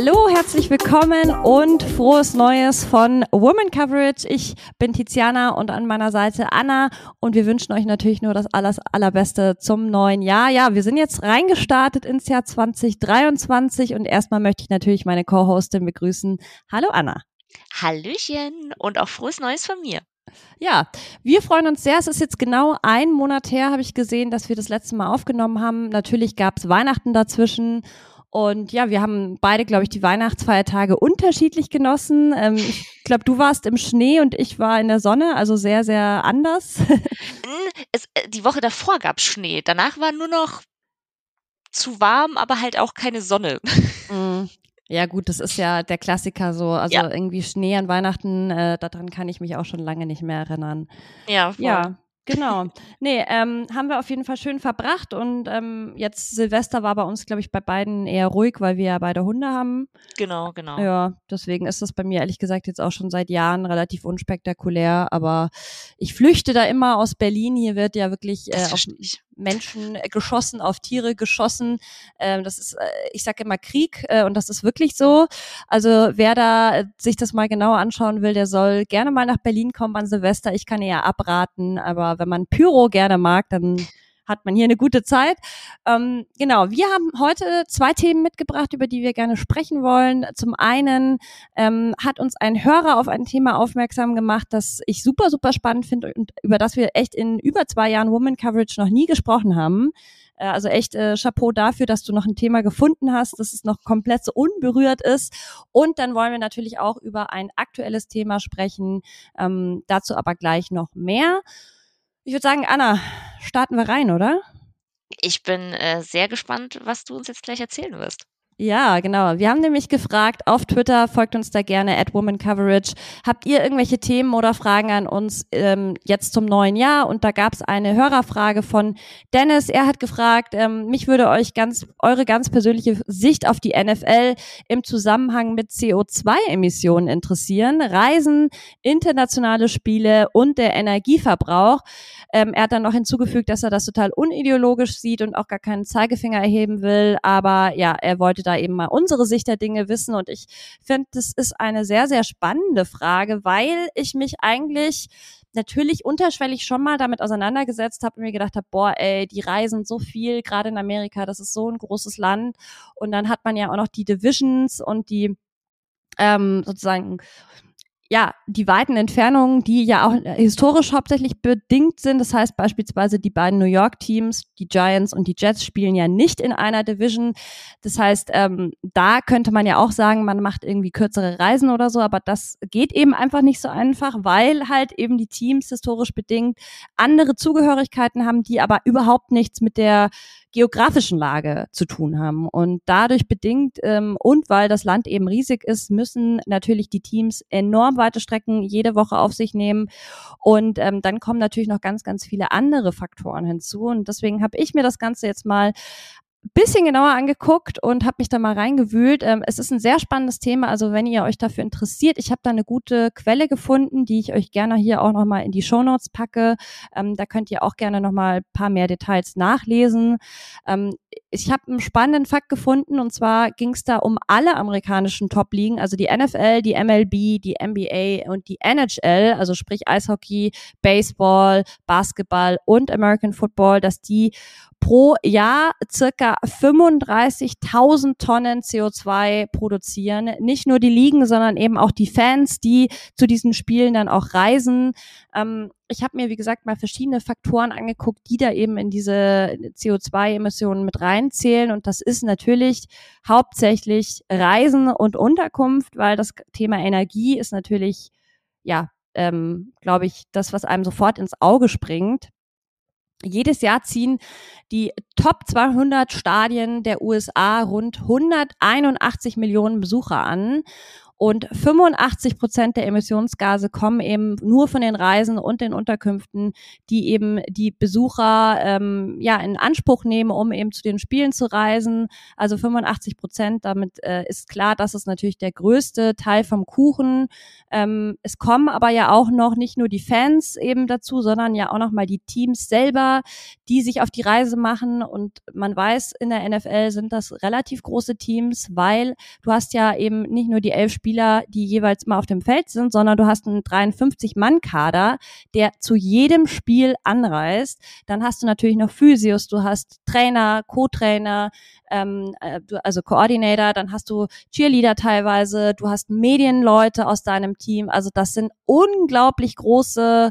Hallo, herzlich willkommen und frohes Neues von Woman Coverage. Ich bin Tiziana und an meiner Seite Anna und wir wünschen euch natürlich nur das alles allerbeste zum neuen Jahr. Ja, wir sind jetzt reingestartet ins Jahr 2023 und erstmal möchte ich natürlich meine Co-Hostin begrüßen. Hallo Anna. Hallöchen und auch frohes Neues von mir. Ja, wir freuen uns sehr. Es ist jetzt genau ein Monat her, habe ich gesehen, dass wir das letzte Mal aufgenommen haben. Natürlich gab es Weihnachten dazwischen. Und ja, wir haben beide, glaube ich, die Weihnachtsfeiertage unterschiedlich genossen. Ähm, ich glaube, du warst im Schnee und ich war in der Sonne, also sehr, sehr anders. Es, äh, die Woche davor gab es Schnee. Danach war nur noch zu warm, aber halt auch keine Sonne. Mm. Ja, gut, das ist ja der Klassiker so. Also ja. irgendwie Schnee an Weihnachten, äh, daran kann ich mich auch schon lange nicht mehr erinnern. Ja, voll. ja. Genau. Nee, ähm, haben wir auf jeden Fall schön verbracht und ähm, jetzt Silvester war bei uns, glaube ich, bei beiden eher ruhig, weil wir ja beide Hunde haben. Genau, genau. Ja, deswegen ist das bei mir ehrlich gesagt jetzt auch schon seit Jahren relativ unspektakulär, aber ich flüchte da immer aus Berlin. Hier wird ja wirklich äh, auf, Menschen äh, geschossen, auf Tiere geschossen. Ähm, das ist, äh, ich sage immer Krieg äh, und das ist wirklich so. Also wer da sich das mal genauer anschauen will, der soll gerne mal nach Berlin kommen an Silvester. Ich kann eher abraten, aber wenn man Pyro gerne mag, dann hat man hier eine gute Zeit. Ähm, genau, wir haben heute zwei Themen mitgebracht, über die wir gerne sprechen wollen. Zum einen ähm, hat uns ein Hörer auf ein Thema aufmerksam gemacht, das ich super, super spannend finde und über das wir echt in über zwei Jahren Woman Coverage noch nie gesprochen haben. Äh, also echt äh, Chapeau dafür, dass du noch ein Thema gefunden hast, dass es noch komplett so unberührt ist. Und dann wollen wir natürlich auch über ein aktuelles Thema sprechen. Ähm, dazu aber gleich noch mehr. Ich würde sagen, Anna, starten wir rein, oder? Ich bin äh, sehr gespannt, was du uns jetzt gleich erzählen wirst. Ja, genau. Wir haben nämlich gefragt auf Twitter, folgt uns da gerne at Woman Coverage. Habt ihr irgendwelche Themen oder Fragen an uns ähm, jetzt zum neuen Jahr? Und da gab es eine Hörerfrage von Dennis. Er hat gefragt, ähm, mich würde euch ganz eure ganz persönliche Sicht auf die NFL im Zusammenhang mit CO2-Emissionen interessieren. Reisen, internationale Spiele und der Energieverbrauch. Ähm, er hat dann noch hinzugefügt, dass er das total unideologisch sieht und auch gar keinen Zeigefinger erheben will. Aber ja, er wollte da eben mal unsere Sicht der Dinge wissen. Und ich finde, das ist eine sehr, sehr spannende Frage, weil ich mich eigentlich natürlich unterschwellig schon mal damit auseinandergesetzt habe und mir gedacht habe, boah, ey, die reisen so viel, gerade in Amerika, das ist so ein großes Land. Und dann hat man ja auch noch die Divisions und die ähm, sozusagen ja, die weiten Entfernungen, die ja auch historisch hauptsächlich bedingt sind. Das heißt beispielsweise die beiden New York Teams, die Giants und die Jets spielen ja nicht in einer Division. Das heißt, ähm, da könnte man ja auch sagen, man macht irgendwie kürzere Reisen oder so, aber das geht eben einfach nicht so einfach, weil halt eben die Teams historisch bedingt andere Zugehörigkeiten haben, die aber überhaupt nichts mit der geografischen Lage zu tun haben. Und dadurch bedingt ähm, und weil das Land eben riesig ist, müssen natürlich die Teams enorm weite Strecken jede Woche auf sich nehmen. Und ähm, dann kommen natürlich noch ganz, ganz viele andere Faktoren hinzu. Und deswegen habe ich mir das Ganze jetzt mal bisschen genauer angeguckt und habe mich da mal reingewühlt. Ähm, es ist ein sehr spannendes Thema, also wenn ihr euch dafür interessiert, ich habe da eine gute Quelle gefunden, die ich euch gerne hier auch nochmal in die Show Notes packe. Ähm, da könnt ihr auch gerne nochmal ein paar mehr Details nachlesen. Ähm, ich habe einen spannenden Fakt gefunden und zwar ging es da um alle amerikanischen Top-Ligen, also die NFL, die MLB, die NBA und die NHL, also sprich Eishockey, Baseball, Basketball und American Football, dass die pro Jahr circa 35.000 Tonnen CO2 produzieren. Nicht nur die Ligen, sondern eben auch die Fans, die zu diesen Spielen dann auch reisen. Ähm, ich habe mir, wie gesagt, mal verschiedene Faktoren angeguckt, die da eben in diese CO2-Emissionen mit reinzählen. Und das ist natürlich hauptsächlich Reisen und Unterkunft, weil das Thema Energie ist natürlich, ja, ähm, glaube ich, das, was einem sofort ins Auge springt. Jedes Jahr ziehen die Top 200 Stadien der USA rund 181 Millionen Besucher an. Und 85 Prozent der Emissionsgase kommen eben nur von den Reisen und den Unterkünften, die eben die Besucher ähm, ja in Anspruch nehmen, um eben zu den Spielen zu reisen. Also 85 Prozent, damit äh, ist klar, das ist natürlich der größte Teil vom Kuchen. Ähm, es kommen aber ja auch noch nicht nur die Fans eben dazu, sondern ja auch noch die Teams selber, die sich auf die Reise machen. Und man weiß, in der NFL sind das relativ große Teams, weil du hast ja eben nicht nur die elf Spieler, die jeweils mal auf dem Feld sind, sondern du hast einen 53-Mann-Kader, der zu jedem Spiel anreist. Dann hast du natürlich noch Physios, du hast Trainer, Co-Trainer, ähm, äh, also Coordinator, dann hast du Cheerleader teilweise, du hast Medienleute aus deinem Team. Also das sind unglaublich große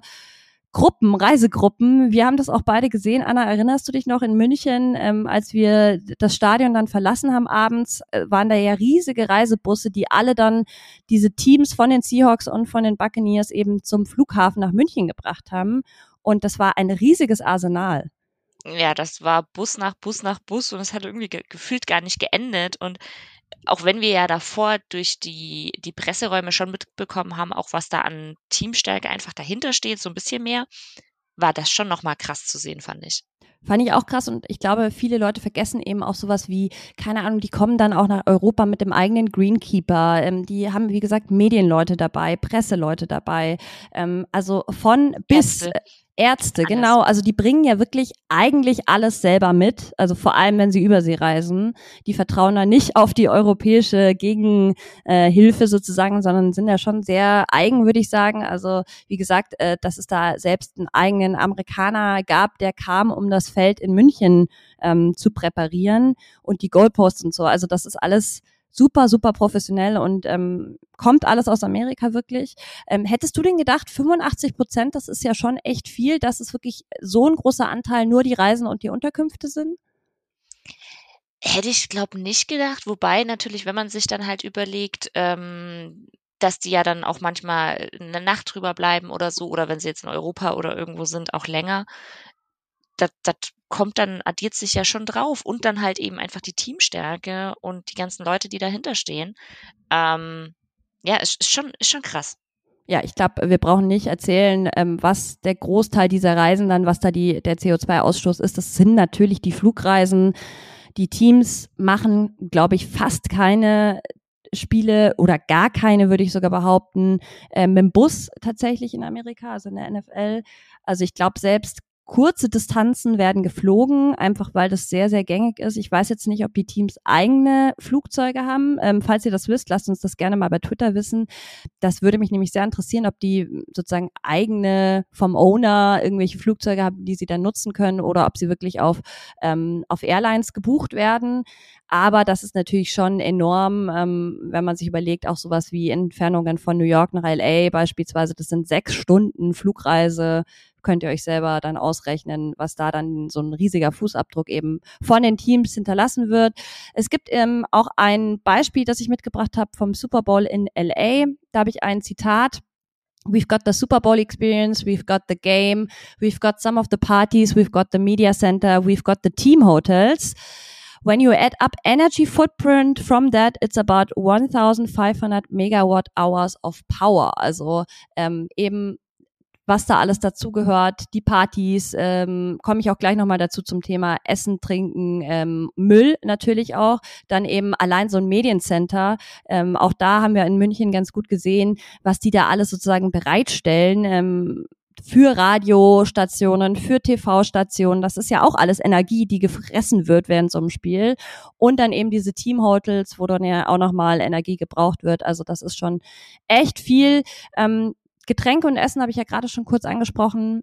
Gruppen, Reisegruppen. Wir haben das auch beide gesehen. Anna, erinnerst du dich noch in München, ähm, als wir das Stadion dann verlassen haben abends, äh, waren da ja riesige Reisebusse, die alle dann diese Teams von den Seahawks und von den Buccaneers eben zum Flughafen nach München gebracht haben. Und das war ein riesiges Arsenal. Ja, das war Bus nach Bus nach Bus und es hat irgendwie ge gefühlt gar nicht geendet. Und auch wenn wir ja davor durch die, die Presseräume schon mitbekommen haben, auch was da an Teamstärke einfach dahinter steht, so ein bisschen mehr, war das schon nochmal krass zu sehen, fand ich. Fand ich auch krass und ich glaube, viele Leute vergessen eben auch sowas wie, keine Ahnung, die kommen dann auch nach Europa mit dem eigenen Greenkeeper. Ähm, die haben, wie gesagt, Medienleute dabei, Presseleute dabei. Ähm, also von bis. Ärzte. Ärzte, alles. genau. Also die bringen ja wirklich eigentlich alles selber mit. Also vor allem, wenn sie Übersee reisen. Die vertrauen da nicht auf die europäische Gegenhilfe äh, sozusagen, sondern sind ja schon sehr eigen, würde ich sagen. Also wie gesagt, äh, dass es da selbst einen eigenen Amerikaner gab, der kam, um das Feld in München ähm, zu präparieren und die Goalposts und so. Also das ist alles super, super professionell und ähm, kommt alles aus Amerika wirklich. Ähm, hättest du denn gedacht, 85 Prozent, das ist ja schon echt viel, dass es wirklich so ein großer Anteil nur die Reisen und die Unterkünfte sind? Hätte ich, glaube nicht gedacht. Wobei natürlich, wenn man sich dann halt überlegt, ähm, dass die ja dann auch manchmal eine Nacht drüber bleiben oder so, oder wenn sie jetzt in Europa oder irgendwo sind, auch länger, das, das kommt dann, addiert sich ja schon drauf. Und dann halt eben einfach die Teamstärke und die ganzen Leute, die dahinter stehen. Ähm, ja, ist, ist, schon, ist schon krass. Ja, ich glaube, wir brauchen nicht erzählen, ähm, was der Großteil dieser Reisen dann, was da die, der CO2-Ausstoß ist. Das sind natürlich die Flugreisen. Die Teams machen, glaube ich, fast keine Spiele oder gar keine, würde ich sogar behaupten, äh, mit dem Bus tatsächlich in Amerika, also in der NFL. Also ich glaube, selbst Kurze Distanzen werden geflogen, einfach weil das sehr, sehr gängig ist. Ich weiß jetzt nicht, ob die Teams eigene Flugzeuge haben. Ähm, falls ihr das wisst, lasst uns das gerne mal bei Twitter wissen. Das würde mich nämlich sehr interessieren, ob die sozusagen eigene vom Owner irgendwelche Flugzeuge haben, die sie dann nutzen können oder ob sie wirklich auf, ähm, auf Airlines gebucht werden. Aber das ist natürlich schon enorm, ähm, wenn man sich überlegt, auch sowas wie Entfernungen von New York nach LA beispielsweise. Das sind sechs Stunden Flugreise könnt ihr euch selber dann ausrechnen, was da dann so ein riesiger Fußabdruck eben von den Teams hinterlassen wird. Es gibt ähm, auch ein Beispiel, das ich mitgebracht habe vom Super Bowl in LA. Da habe ich ein Zitat. We've got the Super Bowl experience, we've got the game, we've got some of the parties, we've got the media center, we've got the team hotels. When you add up energy footprint from that, it's about 1500 megawatt hours of power. Also ähm, eben was da alles dazugehört, die Partys, ähm, komme ich auch gleich nochmal dazu zum Thema Essen, Trinken, ähm, Müll natürlich auch, dann eben allein so ein Mediencenter, ähm, auch da haben wir in München ganz gut gesehen, was die da alles sozusagen bereitstellen, ähm, für Radiostationen, für TV-Stationen. Das ist ja auch alles Energie, die gefressen wird während so einem Spiel. Und dann eben diese Teamhotels, wo dann ja auch nochmal Energie gebraucht wird. Also das ist schon echt viel. Ähm, Getränke und Essen habe ich ja gerade schon kurz angesprochen.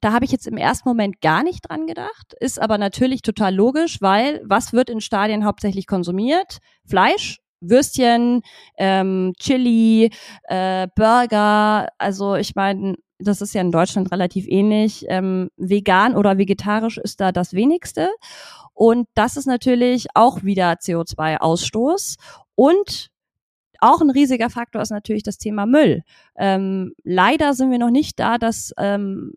Da habe ich jetzt im ersten Moment gar nicht dran gedacht, ist aber natürlich total logisch, weil was wird in Stadien hauptsächlich konsumiert? Fleisch, Würstchen, ähm, Chili, äh, Burger. Also ich meine, das ist ja in Deutschland relativ ähnlich. Ähm, vegan oder vegetarisch ist da das wenigste. Und das ist natürlich auch wieder CO2-Ausstoß. Und auch ein riesiger Faktor ist natürlich das Thema Müll. Ähm, leider sind wir noch nicht da, dass ähm,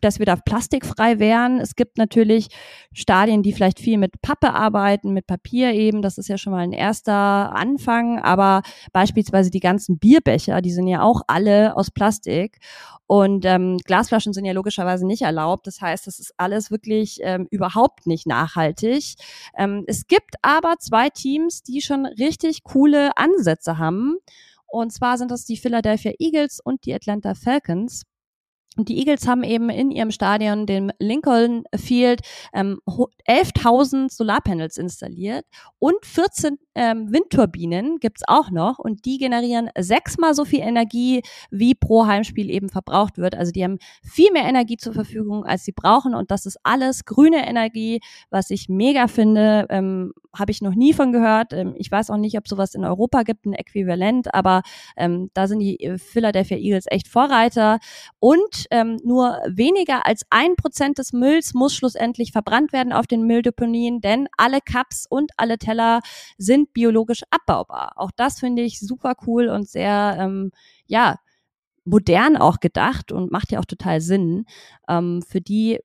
dass wir da plastikfrei wären. Es gibt natürlich Stadien, die vielleicht viel mit Pappe arbeiten, mit Papier eben. Das ist ja schon mal ein erster Anfang. Aber beispielsweise die ganzen Bierbecher, die sind ja auch alle aus Plastik. Und ähm, Glasflaschen sind ja logischerweise nicht erlaubt. Das heißt, das ist alles wirklich ähm, überhaupt nicht nachhaltig. Ähm, es gibt aber zwei Teams, die schon richtig coole Ansätze haben. Und zwar sind das die Philadelphia Eagles und die Atlanta Falcons. Und die Eagles haben eben in ihrem Stadion, dem Lincoln Field, ähm, 11.000 Solarpanels installiert und 14 ähm, Windturbinen gibt's auch noch und die generieren sechsmal so viel Energie, wie pro Heimspiel eben verbraucht wird. Also die haben viel mehr Energie zur Verfügung, als sie brauchen und das ist alles grüne Energie, was ich mega finde. Ähm, Habe ich noch nie von gehört. Ähm, ich weiß auch nicht, ob sowas in Europa gibt, ein Äquivalent, aber ähm, da sind die Philadelphia Eagles echt Vorreiter und ähm, nur weniger als ein Prozent des Mülls muss schlussendlich verbrannt werden auf den Mülldeponien, denn alle Cups und alle Teller sind biologisch abbaubar. Auch das finde ich super cool und sehr, ähm, ja, modern auch gedacht und macht ja auch total Sinn. Ähm, für die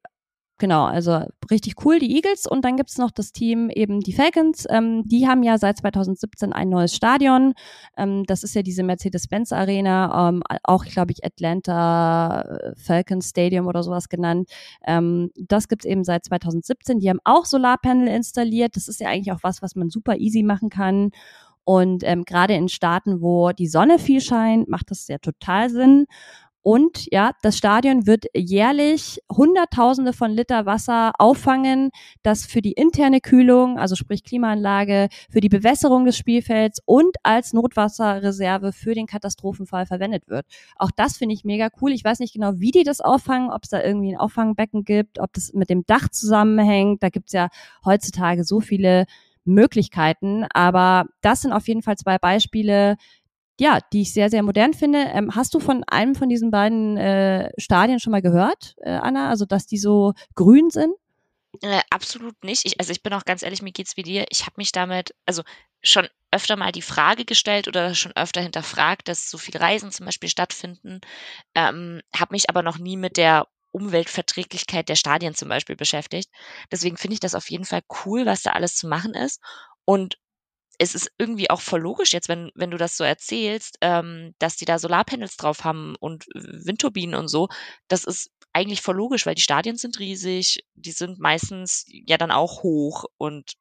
Genau, also richtig cool, die Eagles. Und dann gibt's noch das Team eben die Falcons. Ähm, die haben ja seit 2017 ein neues Stadion. Ähm, das ist ja diese Mercedes-Benz Arena, ähm, auch, glaube ich, Atlanta äh, Falcons Stadium oder sowas genannt. Ähm, das gibt's eben seit 2017. Die haben auch Solarpanel installiert. Das ist ja eigentlich auch was, was man super easy machen kann. Und ähm, gerade in Staaten, wo die Sonne viel scheint, macht das ja total Sinn. Und ja, das Stadion wird jährlich Hunderttausende von Liter Wasser auffangen, das für die interne Kühlung, also sprich Klimaanlage, für die Bewässerung des Spielfelds und als Notwasserreserve für den Katastrophenfall verwendet wird. Auch das finde ich mega cool. Ich weiß nicht genau, wie die das auffangen, ob es da irgendwie ein Auffangbecken gibt, ob das mit dem Dach zusammenhängt. Da gibt es ja heutzutage so viele Möglichkeiten. Aber das sind auf jeden Fall zwei Beispiele, ja, die ich sehr, sehr modern finde. Ähm, hast du von einem von diesen beiden äh, Stadien schon mal gehört, äh, Anna? Also, dass die so grün sind? Äh, absolut nicht. Ich, also ich bin auch ganz ehrlich, mir geht's wie dir. Ich habe mich damit, also schon öfter mal die Frage gestellt oder schon öfter hinterfragt, dass so viele Reisen zum Beispiel stattfinden, ähm, habe mich aber noch nie mit der Umweltverträglichkeit der Stadien zum Beispiel beschäftigt. Deswegen finde ich das auf jeden Fall cool, was da alles zu machen ist. Und es ist irgendwie auch voll logisch jetzt, wenn, wenn du das so erzählst, ähm, dass die da Solarpanels drauf haben und Windturbinen und so. Das ist eigentlich voll logisch, weil die Stadien sind riesig, die sind meistens ja dann auch hoch und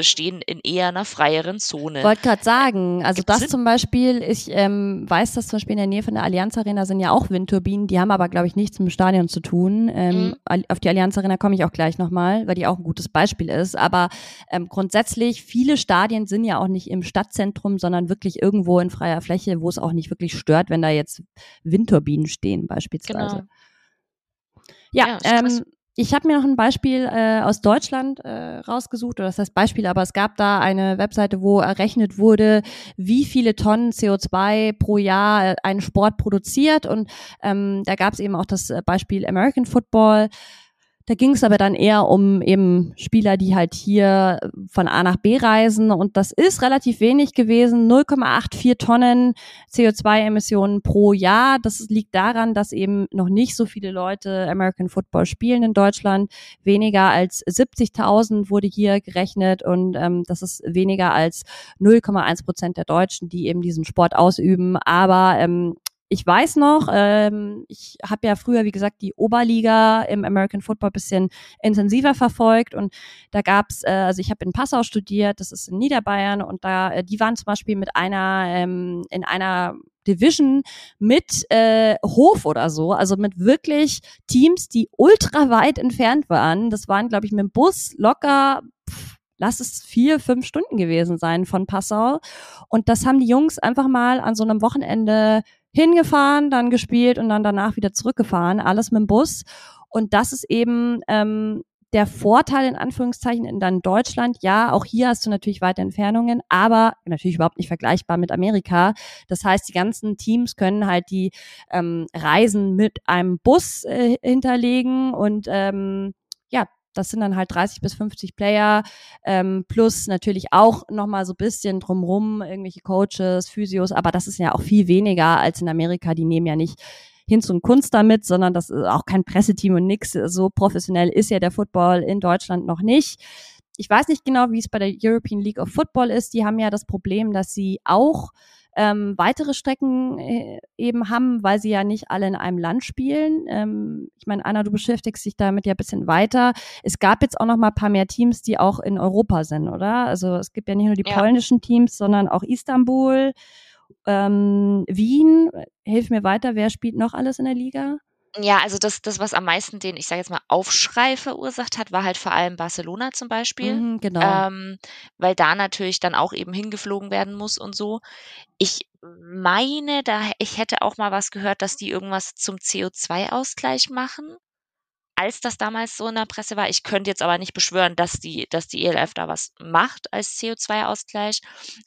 stehen in eher einer freieren Zone. Wollte gerade sagen, also Gibt's das zum Beispiel, ich ähm, weiß, dass zum Beispiel in der Nähe von der Allianz Arena sind ja auch Windturbinen, die haben aber, glaube ich, nichts mit dem Stadion zu tun. Ähm, mhm. Auf die Allianz Arena komme ich auch gleich nochmal, weil die auch ein gutes Beispiel ist. Aber ähm, grundsätzlich, viele Stadien sind ja auch nicht im Stadtzentrum, sondern wirklich irgendwo in freier Fläche, wo es auch nicht wirklich stört, wenn da jetzt Windturbinen stehen beispielsweise. Genau. Ja, ja ähm, ich habe mir noch ein Beispiel äh, aus Deutschland äh, rausgesucht, oder das heißt Beispiel, aber es gab da eine Webseite, wo errechnet wurde, wie viele Tonnen CO2 pro Jahr äh, ein Sport produziert. Und ähm, da gab es eben auch das äh, Beispiel American Football. Da ging es aber dann eher um eben Spieler, die halt hier von A nach B reisen. Und das ist relativ wenig gewesen. 0,84 Tonnen CO2-Emissionen pro Jahr. Das liegt daran, dass eben noch nicht so viele Leute American Football spielen in Deutschland. Weniger als 70.000 wurde hier gerechnet. Und ähm, das ist weniger als 0,1 Prozent der Deutschen, die eben diesen Sport ausüben. Aber ähm, ich weiß noch, ähm, ich habe ja früher, wie gesagt, die Oberliga im American Football bisschen intensiver verfolgt und da gab's, äh, also ich habe in Passau studiert, das ist in Niederbayern und da, äh, die waren zum Beispiel mit einer, ähm, in einer Division mit äh, Hof oder so, also mit wirklich Teams, die ultra weit entfernt waren. Das waren, glaube ich, mit dem Bus locker pff, lass es vier, fünf Stunden gewesen sein von Passau. Und das haben die Jungs einfach mal an so einem Wochenende hingefahren, dann gespielt und dann danach wieder zurückgefahren, alles mit dem Bus. Und das ist eben ähm, der Vorteil in Anführungszeichen in dann Deutschland. Ja, auch hier hast du natürlich weite Entfernungen, aber natürlich überhaupt nicht vergleichbar mit Amerika. Das heißt, die ganzen Teams können halt die ähm, Reisen mit einem Bus äh, hinterlegen und ähm, ja, das sind dann halt 30 bis 50 Player, ähm, plus natürlich auch nochmal so bisschen drumrum, irgendwelche Coaches, Physios, aber das ist ja auch viel weniger als in Amerika. Die nehmen ja nicht Hinz und Kunst damit, sondern das ist auch kein Presseteam und nix. So professionell ist ja der Football in Deutschland noch nicht. Ich weiß nicht genau, wie es bei der European League of Football ist. Die haben ja das Problem, dass sie auch ähm, weitere Strecken äh, eben haben, weil sie ja nicht alle in einem Land spielen. Ähm, ich meine, Anna, du beschäftigst dich damit ja ein bisschen weiter. Es gab jetzt auch noch mal ein paar mehr Teams, die auch in Europa sind, oder? Also es gibt ja nicht nur die ja. polnischen Teams, sondern auch Istanbul, ähm, Wien. Hilf mir weiter, wer spielt noch alles in der Liga? Ja, also das, das, was am meisten den, ich sage jetzt mal, Aufschrei verursacht hat, war halt vor allem Barcelona zum Beispiel. Mhm, genau. Ähm, weil da natürlich dann auch eben hingeflogen werden muss und so. Ich meine, da ich hätte auch mal was gehört, dass die irgendwas zum CO2-Ausgleich machen, als das damals so in der Presse war. Ich könnte jetzt aber nicht beschwören, dass die, dass die ELF da was macht als CO2-Ausgleich.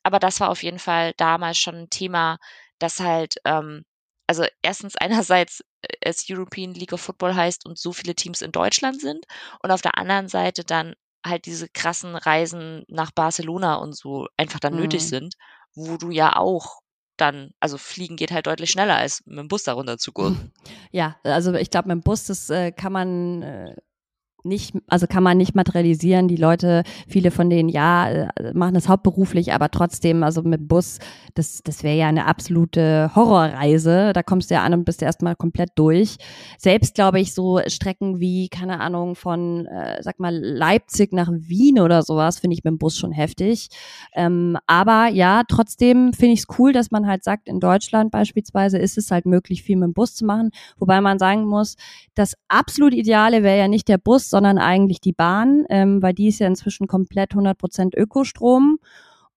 Aber das war auf jeden Fall damals schon ein Thema, das halt ähm, also erstens einerseits es European League of Football heißt und so viele Teams in Deutschland sind und auf der anderen Seite dann halt diese krassen Reisen nach Barcelona und so einfach dann mhm. nötig sind, wo du ja auch dann, also fliegen geht halt deutlich schneller als mit dem Bus darunter zu gehen. Ja, also ich glaube, mit dem Bus, das äh, kann man äh, nicht, also kann man nicht materialisieren. Die Leute, viele von denen, ja, äh, machen das hauptberuflich, aber trotzdem, also mit Bus, das, das wäre ja eine absolute Horrorreise. Da kommst du ja an und bist erstmal komplett durch. Selbst glaube ich, so Strecken wie, keine Ahnung, von, äh, sag mal, Leipzig nach Wien oder sowas, finde ich mit dem Bus schon heftig. Ähm, aber ja, trotzdem finde ich es cool, dass man halt sagt, in Deutschland beispielsweise ist es halt möglich, viel mit dem Bus zu machen. Wobei man sagen muss, das absolut Ideale wäre ja nicht der Bus, sondern eigentlich die Bahn, ähm, weil die ist ja inzwischen komplett 100% Ökostrom.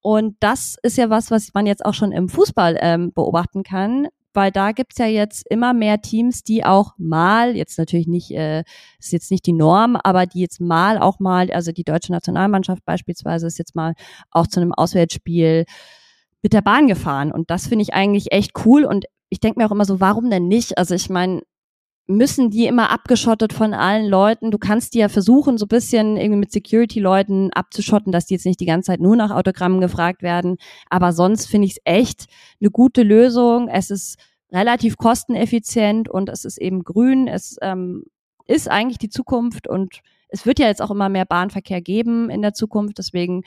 Und das ist ja was, was man jetzt auch schon im Fußball ähm, beobachten kann, weil da gibt's ja jetzt immer mehr Teams, die auch mal, jetzt natürlich nicht, äh, ist jetzt nicht die Norm, aber die jetzt mal auch mal, also die deutsche Nationalmannschaft beispielsweise ist jetzt mal auch zu einem Auswärtsspiel mit der Bahn gefahren. Und das finde ich eigentlich echt cool. Und ich denke mir auch immer so, warum denn nicht? Also ich meine, müssen die immer abgeschottet von allen Leuten. Du kannst die ja versuchen, so bisschen irgendwie mit Security-Leuten abzuschotten, dass die jetzt nicht die ganze Zeit nur nach Autogrammen gefragt werden. Aber sonst finde ich es echt eine gute Lösung. Es ist relativ kosteneffizient und es ist eben grün. Es ähm, ist eigentlich die Zukunft und es wird ja jetzt auch immer mehr Bahnverkehr geben in der Zukunft. Deswegen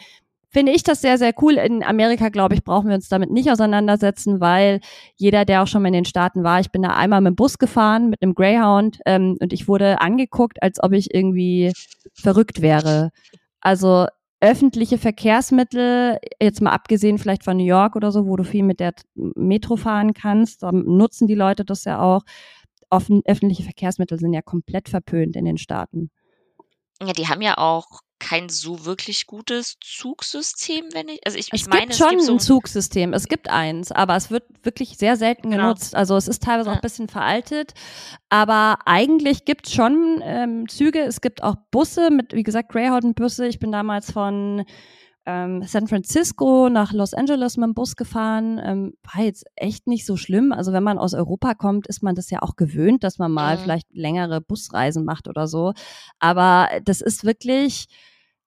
finde ich das sehr, sehr cool. In Amerika, glaube ich, brauchen wir uns damit nicht auseinandersetzen, weil jeder, der auch schon mal in den Staaten war, ich bin da einmal mit dem Bus gefahren, mit einem Greyhound, ähm, und ich wurde angeguckt, als ob ich irgendwie verrückt wäre. Also öffentliche Verkehrsmittel, jetzt mal abgesehen vielleicht von New York oder so, wo du viel mit der Metro fahren kannst, da nutzen die Leute das ja auch. Offen, öffentliche Verkehrsmittel sind ja komplett verpönt in den Staaten. Ja, die haben ja auch kein so wirklich gutes Zugsystem, wenn ich, also ich, es ich meine, gibt schon es gibt so ein Zugsystem, es gibt eins, aber es wird wirklich sehr selten genau. genutzt. Also es ist teilweise ja. auch ein bisschen veraltet, aber eigentlich gibt es schon ähm, Züge, es gibt auch Busse mit, wie gesagt, Greyhound-Busse. Ich bin damals von ähm, San Francisco nach Los Angeles mit dem Bus gefahren. Ähm, war jetzt echt nicht so schlimm. Also wenn man aus Europa kommt, ist man das ja auch gewöhnt, dass man mal mhm. vielleicht längere Busreisen macht oder so. Aber das ist wirklich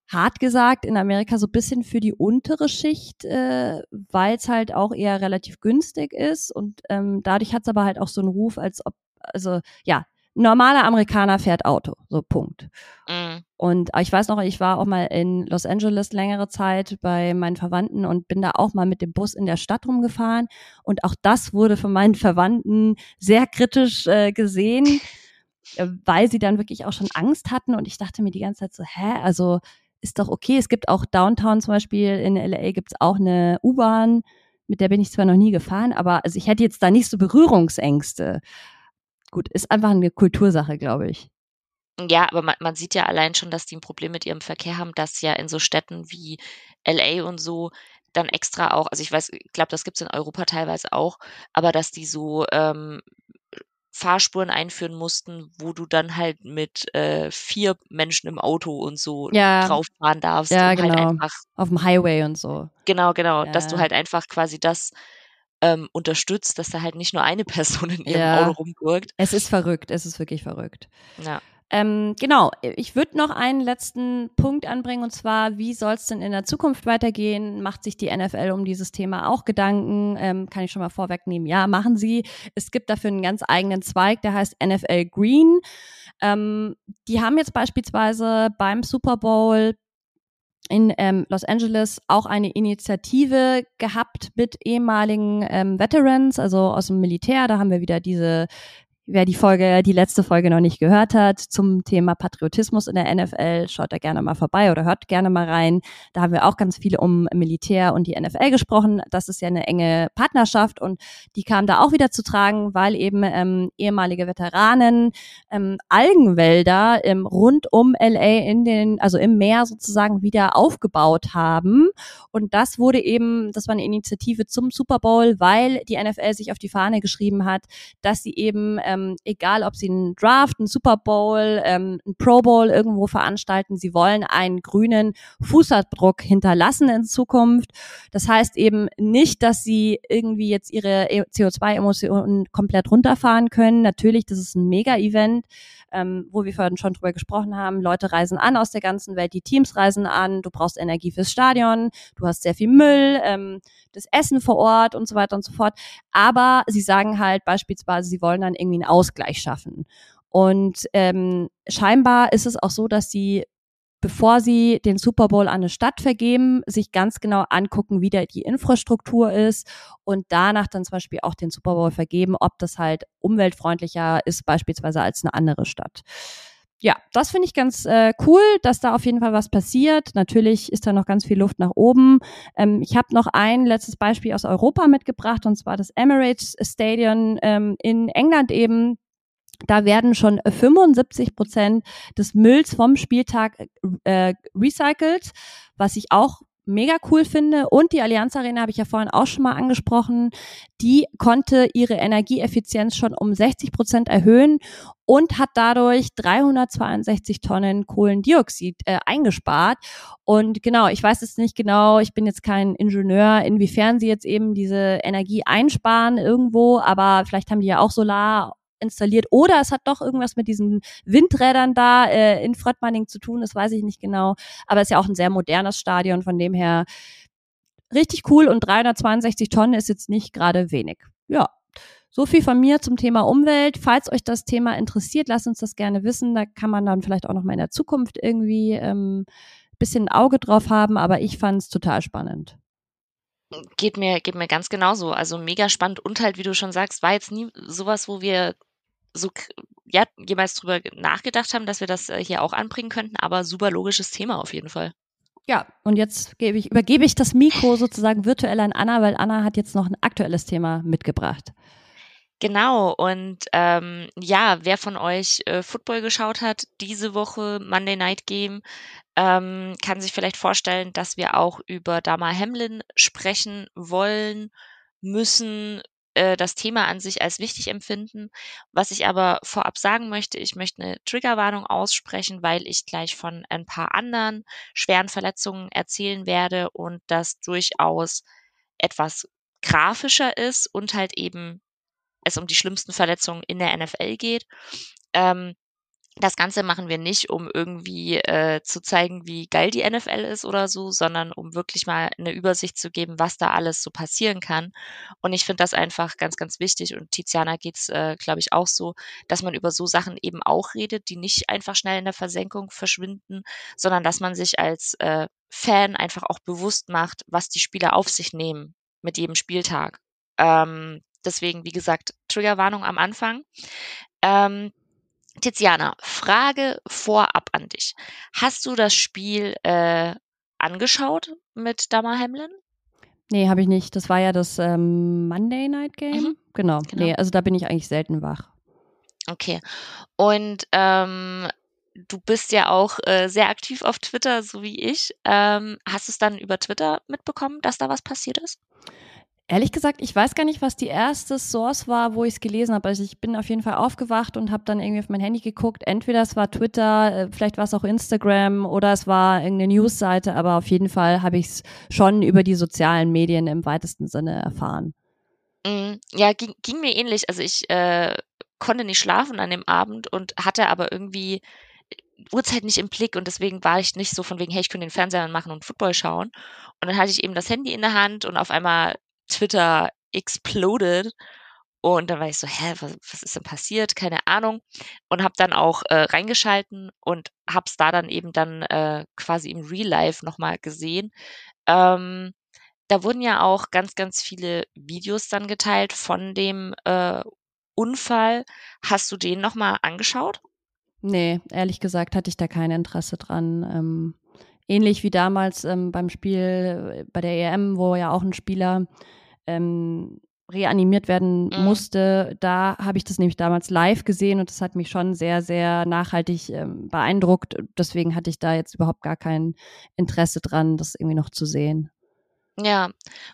hart gesagt in Amerika so bisschen für die untere Schicht, äh, weil es halt auch eher relativ günstig ist und ähm, dadurch hat es aber halt auch so einen Ruf, als ob, also ja, normaler Amerikaner fährt Auto, so Punkt. Mhm. Und ich weiß noch, ich war auch mal in Los Angeles längere Zeit bei meinen Verwandten und bin da auch mal mit dem Bus in der Stadt rumgefahren und auch das wurde von meinen Verwandten sehr kritisch äh, gesehen, äh, weil sie dann wirklich auch schon Angst hatten und ich dachte mir die ganze Zeit so, hä, also ist doch okay. Es gibt auch Downtown zum Beispiel, in LA gibt es auch eine U-Bahn, mit der bin ich zwar noch nie gefahren, aber also ich hätte jetzt da nicht so Berührungsängste. Gut, ist einfach eine Kultursache, glaube ich. Ja, aber man, man sieht ja allein schon, dass die ein Problem mit ihrem Verkehr haben, dass ja in so Städten wie LA und so dann extra auch, also ich weiß, ich glaube, das gibt es in Europa teilweise auch, aber dass die so ähm, Fahrspuren einführen mussten, wo du dann halt mit äh, vier Menschen im Auto und so ja. drauf fahren darfst. Ja, um genau. Halt einfach, Auf dem Highway und so. Genau, genau. Ja. Dass du halt einfach quasi das ähm, unterstützt, dass da halt nicht nur eine Person in ihrem Ja. Auto rumgurkt. Es ist verrückt, es ist wirklich verrückt. Ja. Ähm, genau, ich würde noch einen letzten Punkt anbringen und zwar, wie soll es denn in der Zukunft weitergehen? Macht sich die NFL um dieses Thema auch Gedanken? Ähm, kann ich schon mal vorwegnehmen? Ja, machen sie. Es gibt dafür einen ganz eigenen Zweig, der heißt NFL Green. Ähm, die haben jetzt beispielsweise beim Super Bowl in ähm, Los Angeles auch eine Initiative gehabt mit ehemaligen ähm, Veterans, also aus dem Militär. Da haben wir wieder diese Wer die Folge, die letzte Folge noch nicht gehört hat zum Thema Patriotismus in der NFL, schaut da gerne mal vorbei oder hört gerne mal rein. Da haben wir auch ganz viel um Militär und die NFL gesprochen. Das ist ja eine enge Partnerschaft und die kam da auch wieder zu tragen, weil eben ähm, ehemalige Veteranen ähm, Algenwälder ähm, rund um LA in den, also im Meer sozusagen wieder aufgebaut haben. Und das wurde eben, das war eine Initiative zum Super Bowl, weil die NFL sich auf die Fahne geschrieben hat, dass sie eben äh, ähm, egal ob sie einen Draft, einen Super Bowl, ähm, einen Pro Bowl irgendwo veranstalten, sie wollen einen grünen Fußabdruck hinterlassen in Zukunft. Das heißt eben nicht, dass sie irgendwie jetzt ihre e-, CO2-Emissionen komplett runterfahren können. Natürlich, das ist ein Mega-Event, ähm, wo wir vorhin schon drüber gesprochen haben. Leute reisen an aus der ganzen Welt, die Teams reisen an, du brauchst Energie fürs Stadion, du hast sehr viel Müll, ähm, das Essen vor Ort und so weiter und so fort. Aber sie sagen halt beispielsweise, sie wollen dann irgendwie einen Ausgleich schaffen. Und ähm, scheinbar ist es auch so, dass sie bevor sie den Super Bowl an eine Stadt vergeben, sich ganz genau angucken, wie da die Infrastruktur ist und danach dann zum Beispiel auch den Super Bowl vergeben, ob das halt umweltfreundlicher ist beispielsweise als eine andere Stadt. Ja, das finde ich ganz äh, cool, dass da auf jeden Fall was passiert. Natürlich ist da noch ganz viel Luft nach oben. Ähm, ich habe noch ein letztes Beispiel aus Europa mitgebracht, und zwar das Emirates Stadion ähm, in England eben da werden schon 75 Prozent des Mülls vom Spieltag äh, recycelt, was ich auch mega cool finde. Und die Allianz Arena habe ich ja vorhin auch schon mal angesprochen. Die konnte ihre Energieeffizienz schon um 60 Prozent erhöhen und hat dadurch 362 Tonnen Kohlendioxid äh, eingespart. Und genau, ich weiß jetzt nicht genau, ich bin jetzt kein Ingenieur, inwiefern sie jetzt eben diese Energie einsparen irgendwo, aber vielleicht haben die ja auch Solar installiert oder es hat doch irgendwas mit diesen Windrädern da äh, in Fröttmanning zu tun, das weiß ich nicht genau. Aber es ist ja auch ein sehr modernes Stadion, von dem her richtig cool und 362 Tonnen ist jetzt nicht gerade wenig. Ja. So viel von mir zum Thema Umwelt. Falls euch das Thema interessiert, lasst uns das gerne wissen. Da kann man dann vielleicht auch noch mal in der Zukunft irgendwie ähm, bisschen ein Auge drauf haben, aber ich fand es total spannend. Geht mir, geht mir ganz genauso. Also mega spannend und halt, wie du schon sagst, war jetzt nie sowas, wo wir so ja, jemals drüber nachgedacht haben, dass wir das äh, hier auch anbringen könnten, aber super logisches Thema auf jeden Fall. Ja, und jetzt gebe ich, übergebe ich das Mikro sozusagen virtuell an Anna, weil Anna hat jetzt noch ein aktuelles Thema mitgebracht. Genau, und ähm, ja, wer von euch äh, Football geschaut hat, diese Woche Monday Night Game, ähm, kann sich vielleicht vorstellen, dass wir auch über Dama Hamlin sprechen wollen, müssen, äh, das Thema an sich als wichtig empfinden. Was ich aber vorab sagen möchte, ich möchte eine Triggerwarnung aussprechen, weil ich gleich von ein paar anderen schweren Verletzungen erzählen werde und das durchaus etwas grafischer ist und halt eben es um die schlimmsten Verletzungen in der NFL geht. Ähm, das Ganze machen wir nicht, um irgendwie äh, zu zeigen, wie geil die NFL ist oder so, sondern um wirklich mal eine Übersicht zu geben, was da alles so passieren kann. Und ich finde das einfach ganz, ganz wichtig. Und Tiziana geht's, äh, glaube ich, auch so, dass man über so Sachen eben auch redet, die nicht einfach schnell in der Versenkung verschwinden, sondern dass man sich als äh, Fan einfach auch bewusst macht, was die Spieler auf sich nehmen mit jedem Spieltag. Ähm, deswegen, wie gesagt, Triggerwarnung am Anfang. Ähm, Tiziana, Frage vorab an dich. Hast du das Spiel äh, angeschaut mit Dama Hamlin? Nee, habe ich nicht. Das war ja das ähm, Monday Night Game. Mhm. Genau. genau. Nee, also da bin ich eigentlich selten wach. Okay. Und ähm, du bist ja auch äh, sehr aktiv auf Twitter, so wie ich. Ähm, hast du es dann über Twitter mitbekommen, dass da was passiert ist? Ehrlich gesagt, ich weiß gar nicht, was die erste Source war, wo ich es gelesen habe. Also ich bin auf jeden Fall aufgewacht und habe dann irgendwie auf mein Handy geguckt. Entweder es war Twitter, äh, vielleicht war es auch Instagram oder es war irgendeine Newsseite, aber auf jeden Fall habe ich es schon über die sozialen Medien im weitesten Sinne erfahren. Mm, ja, ging, ging mir ähnlich. Also ich äh, konnte nicht schlafen an dem Abend und hatte aber irgendwie Uhrzeit nicht im Blick und deswegen war ich nicht so von wegen, hey, ich könnte den Fernseher machen und Football schauen. Und dann hatte ich eben das Handy in der Hand und auf einmal Twitter exploded. Und dann war ich so, hä, was, was ist denn passiert? Keine Ahnung. Und habe dann auch äh, reingeschalten und habe es da dann eben dann äh, quasi im Real Life nochmal gesehen. Ähm, da wurden ja auch ganz, ganz viele Videos dann geteilt von dem äh, Unfall. Hast du den nochmal angeschaut? Nee, ehrlich gesagt hatte ich da kein Interesse dran. Ähm, ähnlich wie damals ähm, beim Spiel äh, bei der EM, wo ja auch ein Spieler ähm, reanimiert werden mhm. musste. Da habe ich das nämlich damals live gesehen und das hat mich schon sehr, sehr nachhaltig ähm, beeindruckt. Deswegen hatte ich da jetzt überhaupt gar kein Interesse dran, das irgendwie noch zu sehen. Ja,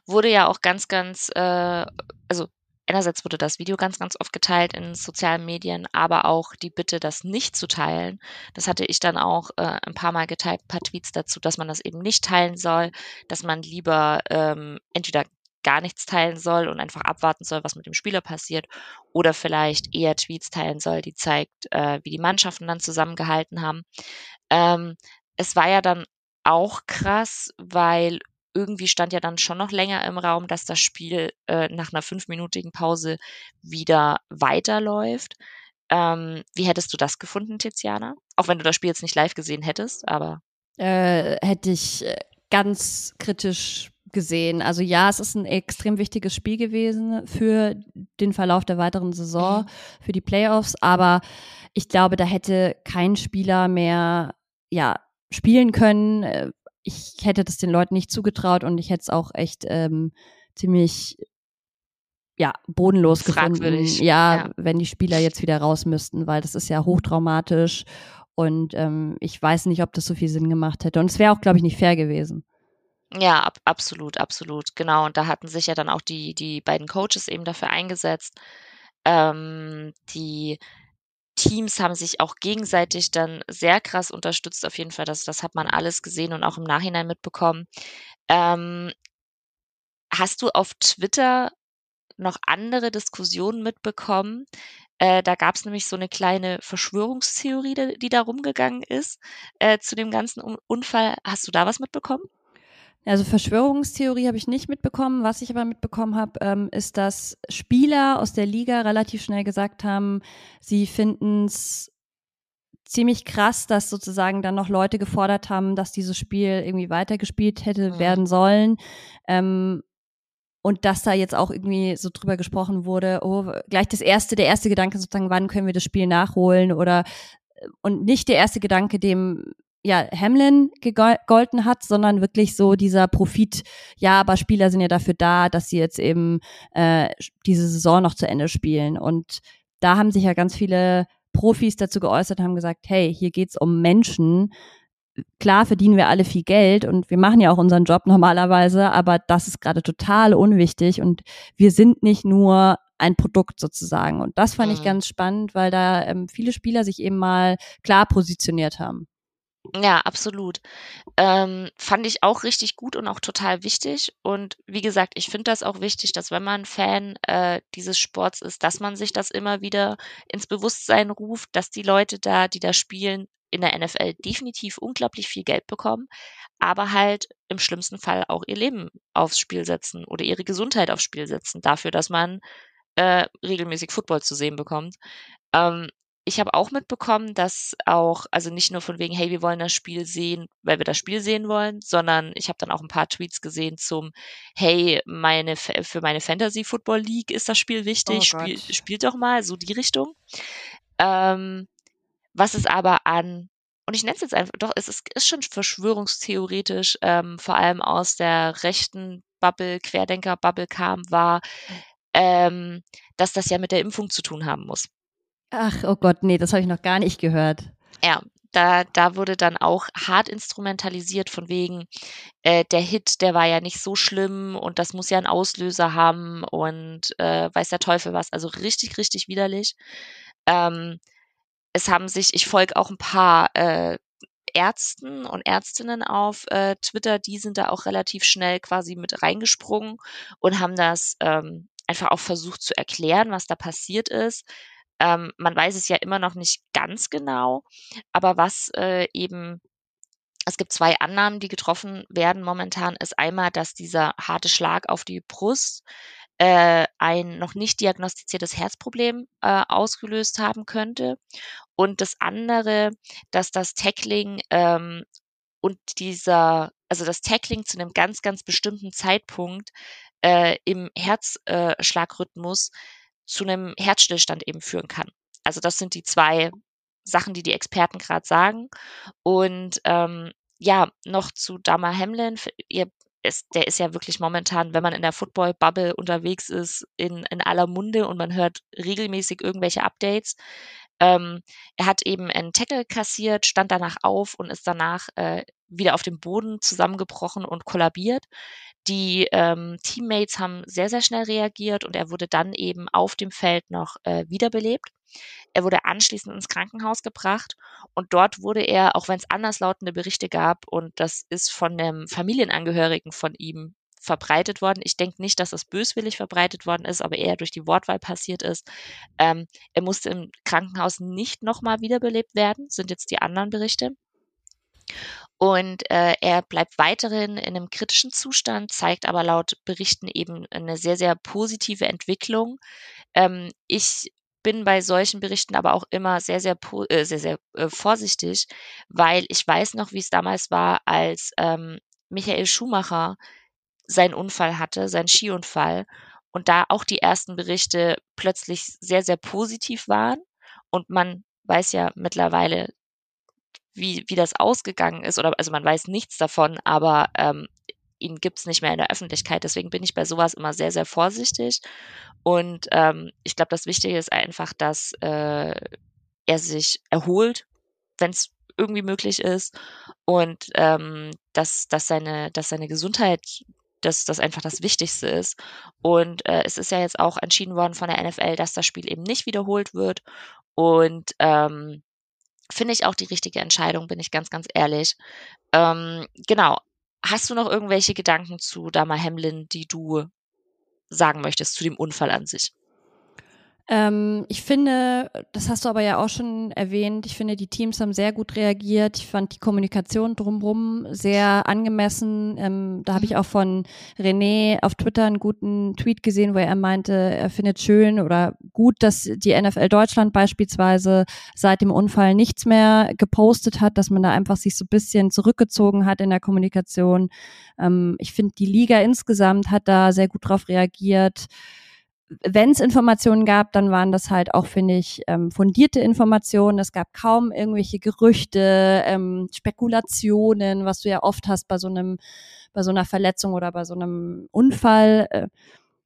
wurde ja auch ganz, ganz, äh, also einerseits wurde das Video ganz, ganz oft geteilt in sozialen Medien, aber auch die Bitte, das nicht zu teilen. Das hatte ich dann auch äh, ein paar Mal geteilt, ein paar Tweets dazu, dass man das eben nicht teilen soll, dass man lieber ähm, entweder gar nichts teilen soll und einfach abwarten soll, was mit dem Spieler passiert, oder vielleicht eher Tweets teilen soll, die zeigt, äh, wie die Mannschaften dann zusammengehalten haben. Ähm, es war ja dann auch krass, weil irgendwie stand ja dann schon noch länger im Raum, dass das Spiel äh, nach einer fünfminütigen Pause wieder weiterläuft. Ähm, wie hättest du das gefunden, Tiziana? Auch wenn du das Spiel jetzt nicht live gesehen hättest, aber. Äh, hätte ich äh, ganz kritisch gesehen. Also ja, es ist ein extrem wichtiges Spiel gewesen für den Verlauf der weiteren Saison, mhm. für die Playoffs, aber ich glaube, da hätte kein Spieler mehr ja spielen können, äh, ich hätte das den Leuten nicht zugetraut und ich hätte es auch echt ähm, ziemlich ja, bodenlos gefunden. Ja, ja, wenn die Spieler jetzt wieder raus müssten, weil das ist ja hochtraumatisch und ähm, ich weiß nicht, ob das so viel Sinn gemacht hätte. Und es wäre auch, glaube ich, nicht fair gewesen. Ja, ab, absolut, absolut, genau. Und da hatten sich ja dann auch die, die beiden Coaches eben dafür eingesetzt, ähm, die Teams haben sich auch gegenseitig dann sehr krass unterstützt, auf jeden Fall. Das, das hat man alles gesehen und auch im Nachhinein mitbekommen. Ähm, hast du auf Twitter noch andere Diskussionen mitbekommen? Äh, da gab es nämlich so eine kleine Verschwörungstheorie, die, die da rumgegangen ist äh, zu dem ganzen Unfall. Hast du da was mitbekommen? Also Verschwörungstheorie habe ich nicht mitbekommen. Was ich aber mitbekommen habe, ähm, ist, dass Spieler aus der Liga relativ schnell gesagt haben, sie finden es ziemlich krass, dass sozusagen dann noch Leute gefordert haben, dass dieses Spiel irgendwie weitergespielt hätte mhm. werden sollen. Ähm, und dass da jetzt auch irgendwie so drüber gesprochen wurde, oh, gleich das erste, der erste Gedanke sozusagen, wann können wir das Spiel nachholen oder und nicht der erste Gedanke, dem ja, Hamlin gegolten hat, sondern wirklich so dieser Profit, ja, aber Spieler sind ja dafür da, dass sie jetzt eben äh, diese Saison noch zu Ende spielen. Und da haben sich ja ganz viele Profis dazu geäußert, haben gesagt, hey, hier geht's um Menschen. Klar verdienen wir alle viel Geld und wir machen ja auch unseren Job normalerweise, aber das ist gerade total unwichtig und wir sind nicht nur ein Produkt sozusagen. Und das fand mhm. ich ganz spannend, weil da ähm, viele Spieler sich eben mal klar positioniert haben. Ja, absolut. Ähm, fand ich auch richtig gut und auch total wichtig. Und wie gesagt, ich finde das auch wichtig, dass wenn man Fan äh, dieses Sports ist, dass man sich das immer wieder ins Bewusstsein ruft, dass die Leute da, die da spielen, in der NFL definitiv unglaublich viel Geld bekommen, aber halt im schlimmsten Fall auch ihr Leben aufs Spiel setzen oder ihre Gesundheit aufs Spiel setzen, dafür, dass man äh, regelmäßig Football zu sehen bekommt. Ähm, ich habe auch mitbekommen, dass auch, also nicht nur von wegen, hey, wir wollen das Spiel sehen, weil wir das Spiel sehen wollen, sondern ich habe dann auch ein paar Tweets gesehen zum, hey, meine für meine Fantasy Football League ist das Spiel wichtig, oh Spiel, spielt doch mal, so die Richtung. Ähm, was ist aber an, und ich nenne es jetzt einfach, doch, es ist, ist schon verschwörungstheoretisch, ähm, vor allem aus der rechten Bubble, Querdenker-Bubble kam, war, ähm, dass das ja mit der Impfung zu tun haben muss. Ach, oh Gott, nee, das habe ich noch gar nicht gehört. Ja, da, da wurde dann auch hart instrumentalisiert von wegen, äh, der Hit, der war ja nicht so schlimm und das muss ja einen Auslöser haben und äh, weiß der Teufel was. Also richtig, richtig widerlich. Ähm, es haben sich, ich folge auch ein paar äh, Ärzten und Ärztinnen auf äh, Twitter, die sind da auch relativ schnell quasi mit reingesprungen und haben das ähm, einfach auch versucht zu erklären, was da passiert ist Ähm, man weiß es ja immer noch nicht ganz genau, aber was äh, eben es gibt zwei Annahmen, die getroffen werden momentan, ist einmal, dass dieser harte Schlag auf die Brust äh, ein noch nicht diagnostiziertes Herzproblem äh, ausgelöst haben könnte. Und das andere, dass das Tackling ähm, und dieser, also das Tackling zu einem ganz, ganz bestimmten Zeitpunkt äh, im Herzschlagrhythmus zu einem Herzstillstand eben führen kann. Also das sind die zwei Sachen, die die Experten gerade sagen. Und ähm, ja, noch zu Dama Hamlin. Ihr ist, der ist ja wirklich momentan, wenn man in der Football-Bubble unterwegs ist, in, in aller Munde und man hört regelmäßig irgendwelche Updates. Ähm, er hat eben einen Tackle kassiert, stand danach auf und ist danach äh, wieder auf dem Boden zusammengebrochen und kollabiert. Die ähm, Teammates haben sehr, sehr schnell reagiert und er wurde dann eben auf dem Feld noch äh, wiederbelebt. Er wurde anschließend ins Krankenhaus gebracht und dort wurde er, auch wenn es anderslautende Berichte gab, und das ist von einem Familienangehörigen von ihm verbreitet worden. Ich denke nicht, dass das böswillig verbreitet worden ist, aber eher durch die Wortwahl passiert ist. Ähm, er musste im Krankenhaus nicht nochmal wiederbelebt werden, sind jetzt die anderen Berichte. Und äh, er bleibt weiterhin in einem kritischen Zustand, zeigt aber laut Berichten eben eine sehr, sehr positive Entwicklung. Ähm, ich bin bei solchen Berichten aber auch immer sehr, sehr, äh, sehr, sehr äh, vorsichtig, weil ich weiß noch, wie es damals war, als ähm, Michael Schumacher seinen Unfall hatte, seinen Skiunfall, und da auch die ersten Berichte plötzlich sehr, sehr positiv waren. Und man weiß ja mittlerweile, wie, wie das ausgegangen ist, oder also man weiß nichts davon, aber ähm, ihn gibt's nicht mehr in der Öffentlichkeit. Deswegen bin ich bei sowas immer sehr, sehr vorsichtig. Und ähm, ich glaube, das Wichtige ist einfach, dass äh, er sich erholt, wenn es irgendwie möglich ist und ähm, dass, dass, seine, dass seine Gesundheit dass das einfach das Wichtigste ist. Und äh, es ist ja jetzt auch entschieden worden von der NFL, dass das Spiel eben nicht wiederholt wird. Und ähm, finde ich auch die richtige Entscheidung, bin ich ganz, ganz ehrlich. Ähm, genau. Hast du noch irgendwelche Gedanken zu Dama Hamlin, die du sagen möchtest zu dem Unfall an sich? Ähm, ich finde, das hast du aber ja auch schon erwähnt, ich finde, die Teams haben sehr gut reagiert. Ich fand die Kommunikation drumherum sehr angemessen. Ähm, da habe ich mhm. auch von René auf Twitter einen guten Tweet gesehen, wo er meinte, er findet schön oder gut, dass die NFL Deutschland beispielsweise seit dem Unfall nichts mehr gepostet hat, dass man da einfach sich so ein bisschen zurückgezogen hat in der Kommunikation. Ähm, ich finde, die Liga insgesamt hat da sehr gut drauf reagiert wenn es Informationen gab, dann waren das halt auch, finde ich, ähm, fundierte Informationen. Es gab kaum irgendwelche Gerüchte, ähm, Spekulationen, was du ja oft hast bei so einem, bei so einer Verletzung oder bei so einem Unfall. Äh,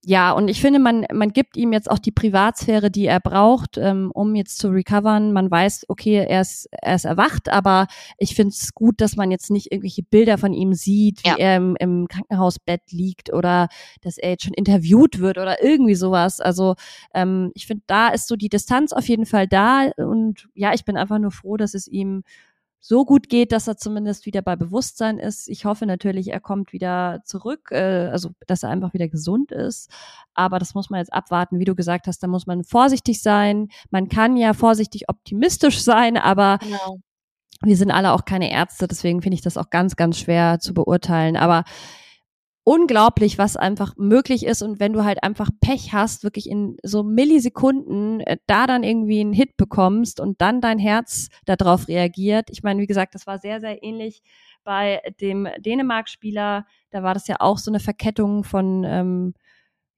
ja, und ich finde, man, man gibt ihm jetzt auch die Privatsphäre, die er braucht, ähm, um jetzt zu recovern. Man weiß, okay, er ist, er ist erwacht, aber ich finde es gut, dass man jetzt nicht irgendwelche Bilder von ihm sieht, wie ja. er im, im Krankenhausbett liegt oder dass er jetzt schon interviewt wird oder irgendwie sowas. Also ähm, ich finde, da ist so die Distanz auf jeden Fall da und ja, ich bin einfach nur froh, dass es ihm so gut geht, dass er zumindest wieder bei Bewusstsein ist. Ich hoffe natürlich, er kommt wieder zurück, äh, also dass er einfach wieder gesund ist. Aber das muss man jetzt abwarten. Wie du gesagt hast, da muss man vorsichtig sein. Man kann ja vorsichtig optimistisch sein, aber genau. wir sind alle auch keine Ärzte, deswegen finde ich das auch ganz, ganz schwer zu beurteilen. Aber unglaublich, was einfach möglich ist. Und wenn du halt einfach Pech hast, wirklich in so Millisekunden äh, da dann irgendwie einen Hit bekommst und dann dein Herz darauf reagiert. Ich meine, wie gesagt, das war sehr, sehr ähnlich bei dem Dänemark-Spieler. Da war das ja auch so eine Verkettung von ähm,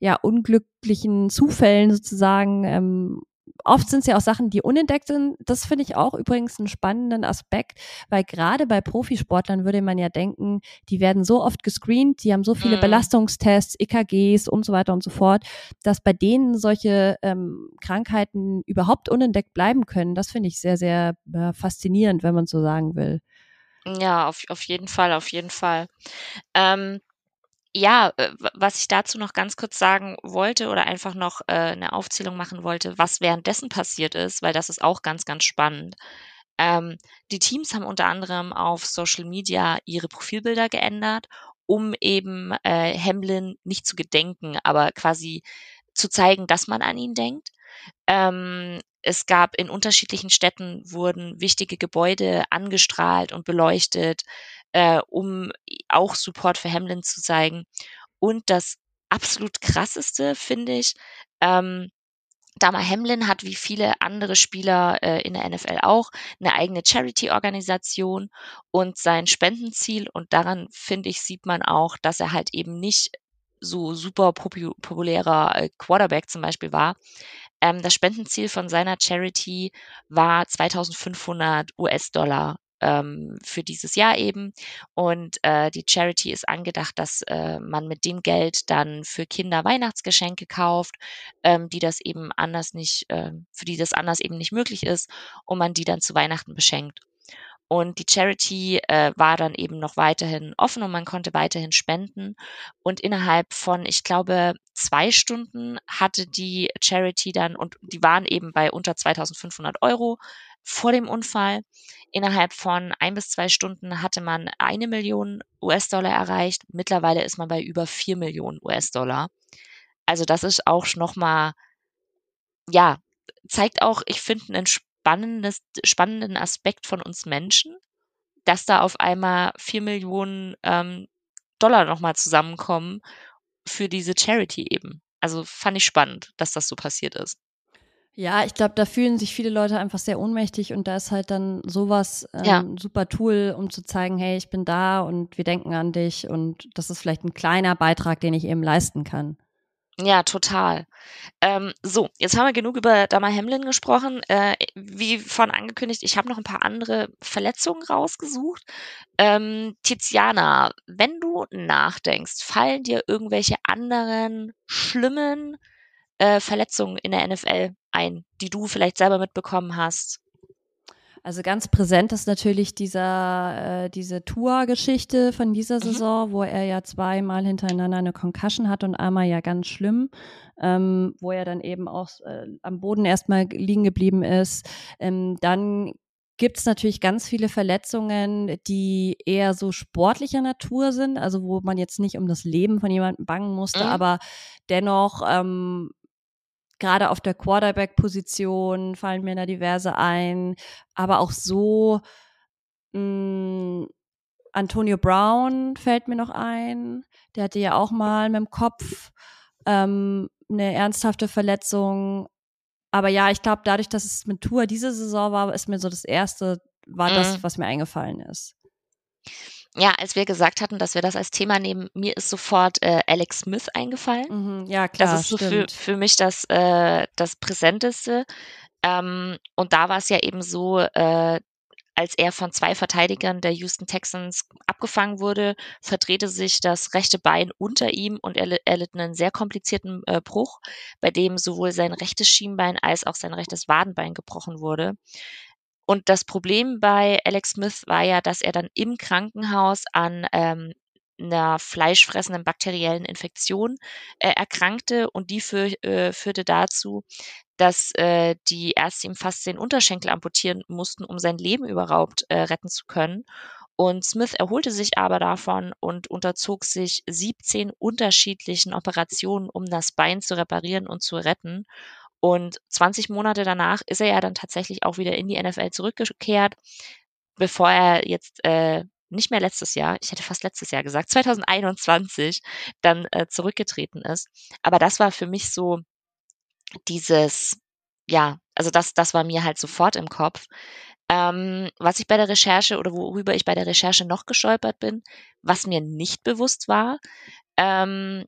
ja, unglücklichen Zufällen sozusagen. Ähm, oft sind es ja auch Sachen, die unentdeckt sind. Das finde ich auch übrigens einen spannenden Aspekt, weil gerade bei Profisportlern würde man ja denken, die werden so oft gescreent, die haben so viele mhm. Belastungstests, EKGs und so weiter und so fort, dass bei denen solche ähm, Krankheiten überhaupt unentdeckt bleiben können. Das finde ich sehr, sehr äh, faszinierend, wenn man so sagen will. Ja, auf, auf jeden Fall, auf jeden Fall. Ähm, ja, äh, was ich dazu noch ganz kurz sagen wollte oder einfach noch äh, 'ne Aufzählung machen wollte, was währenddessen passiert ist, weil das ist auch ganz, ganz spannend. Ähm, die Teams haben unter anderem auf Social Media ihre Profilbilder geändert, um eben, äh, Hamlin nicht zu gedenken, aber quasi zu zeigen, dass man an ihn denkt. Ähm, es gab in unterschiedlichen Städten wurden wichtige Gebäude angestrahlt und beleuchtet, äh, um auch Support für Hamlin zu zeigen. Und das absolut krasseste finde ich, ähm, Dama Hamlin hat wie viele andere Spieler äh, in der NFL auch eine eigene Charity-Organisation und sein Spendenziel. Und daran, finde ich, sieht man auch, dass er halt eben nicht so super populärer äh, Quarterback zum Beispiel war. Ähm, das Spendenziel von seiner Charity war 2500 US-Dollar ähm, für dieses Jahr eben. Und äh, die Charity ist angedacht, dass äh, man mit dem Geld dann für Kinder Weihnachtsgeschenke kauft, ähm, die das eben anders nicht, äh, für die das anders eben nicht möglich ist und man die dann zu Weihnachten beschenkt. Und die Charity äh, war dann eben noch weiterhin offen und man konnte weiterhin spenden. Und innerhalb von, ich glaube, zwei Stunden hatte die Charity dann, und die waren eben bei unter 2500 Euro vor dem Unfall. Innerhalb von ein bis zwei Stunden hatte man eine Million US-Dollar erreicht. Mittlerweile ist man bei über vier Millionen US-Dollar. Also das ist auch nochmal, ja, zeigt auch, ich finde, einen spannendes, spannenden Aspekt von uns Menschen, dass da auf einmal vier Millionen ähm, Dollar nochmal zusammenkommen für diese Charity eben. Also fand ich spannend, dass das so passiert ist. Ja, ich glaube, da fühlen sich viele Leute einfach sehr ohnmächtig und da ist halt dann sowas ähm, Ja. super Tool, um zu zeigen, hey, ich bin da und wir denken an dich und das ist vielleicht ein kleiner Beitrag, den ich eben leisten kann. Ja, total. Ähm, so, jetzt haben wir genug über Dama Hamlin gesprochen. Äh, wie von angekündigt, ich habe noch ein paar andere Verletzungen rausgesucht. Ähm, Tiziana, wenn du nachdenkst, fallen dir irgendwelche anderen schlimmen äh, Verletzungen in der NFL ein, die du vielleicht selber mitbekommen hast? Also ganz präsent ist natürlich dieser, äh, diese Tour-Geschichte von dieser Mhm. Saison, wo er ja zweimal hintereinander eine Concussion hat und einmal ja ganz schlimm, ähm, wo er dann eben auch äh, am Boden erstmal liegen geblieben ist. Ähm, dann gibt's natürlich ganz viele Verletzungen, die eher so sportlicher Natur sind, also wo man jetzt nicht um das Leben von jemandem bangen musste, Mhm. aber dennoch ähm, gerade auf der Quarterback-Position fallen mir da diverse ein, aber auch so mh, Antonio Brown fällt mir noch ein. Der hatte ja auch mal mit dem Kopf ähm, eine ernsthafte Verletzung. Aber ja, ich glaube, dadurch, dass es mit Tour diese Saison war, ist mir so das erste, war das, Mhm. was mir eingefallen ist. Ja, als wir gesagt hatten, dass wir das als Thema nehmen, mir ist sofort äh, Alex Smith eingefallen. Mhm, ja, klar, Das ist so für, stimmt. für mich das, äh, das Präsenteste. Ähm, und da war es ja eben so, äh, als er von zwei Verteidigern der Houston Texans abgefangen wurde, verdrehte sich das rechte Bein unter ihm und er, er litt einen sehr komplizierten äh, Bruch, bei dem sowohl sein rechtes Schienbein als auch sein rechtes Wadenbein gebrochen wurde. Und das Problem bei Alex Smith war ja, dass er dann im Krankenhaus an ähm, einer fleischfressenden bakteriellen Infektion äh, erkrankte und die für, äh, führte dazu, dass äh, die Ärzte ihm fast den Unterschenkel amputieren mussten, um sein Leben überhaupt äh, retten zu können. Und Smith erholte sich aber davon und unterzog sich 17 unterschiedlichen Operationen, um das Bein zu reparieren und zu retten. Und 20 Monate danach ist er ja dann tatsächlich auch wieder in die NFL zurückgekehrt, bevor er jetzt äh, nicht mehr letztes Jahr, ich hätte fast letztes Jahr gesagt, 2021 dann äh, zurückgetreten ist. Aber das war für mich so dieses, ja, also das, das war mir halt sofort im Kopf. Ähm, was ich bei der Recherche oder worüber ich bei der Recherche noch gestolpert bin, was mir nicht bewusst war, ähm,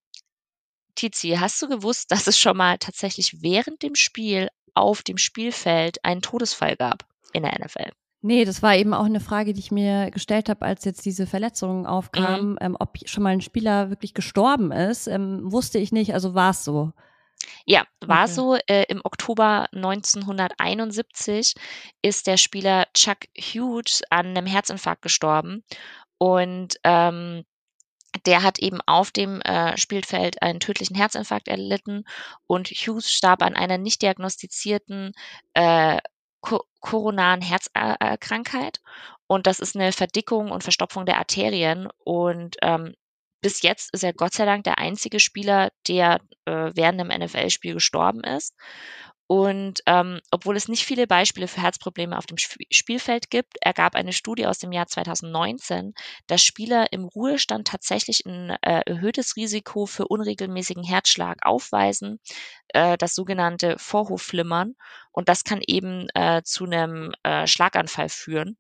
Tizi, hast du gewusst, dass es schon mal tatsächlich während dem Spiel auf dem Spielfeld einen Todesfall gab in der NFL? Nee, das war eben auch eine Frage, die ich mir gestellt habe, als jetzt diese Verletzungen aufkamen, Mhm. ähm, ob schon mal ein Spieler wirklich gestorben ist. Ähm, wusste ich nicht, also war es so. Ja, war Okay. so. Äh, Im Oktober 1971 ist der Spieler Chuck Hughes an einem Herzinfarkt gestorben. Und ähm, der hat eben auf dem äh, Spielfeld einen tödlichen Herzinfarkt erlitten und Hughes starb an einer nicht diagnostizierten äh, ko koronaren Herzkrankheit. Und das ist eine Verdickung und Verstopfung der Arterien. Und ähm, bis jetzt ist er Gott sei Dank der einzige Spieler, der äh, während einem NFL-Spiel gestorben ist. Und ähm, obwohl es nicht viele Beispiele für Herzprobleme auf dem Sp Spielfeld gibt, ergab eine Studie aus dem Jahr 2019, dass Spieler im Ruhestand tatsächlich ein äh, erhöhtes Risiko für unregelmäßigen Herzschlag aufweisen, äh, das sogenannte Vorhofflimmern. Und das kann eben äh, zu einem äh, Schlaganfall führen.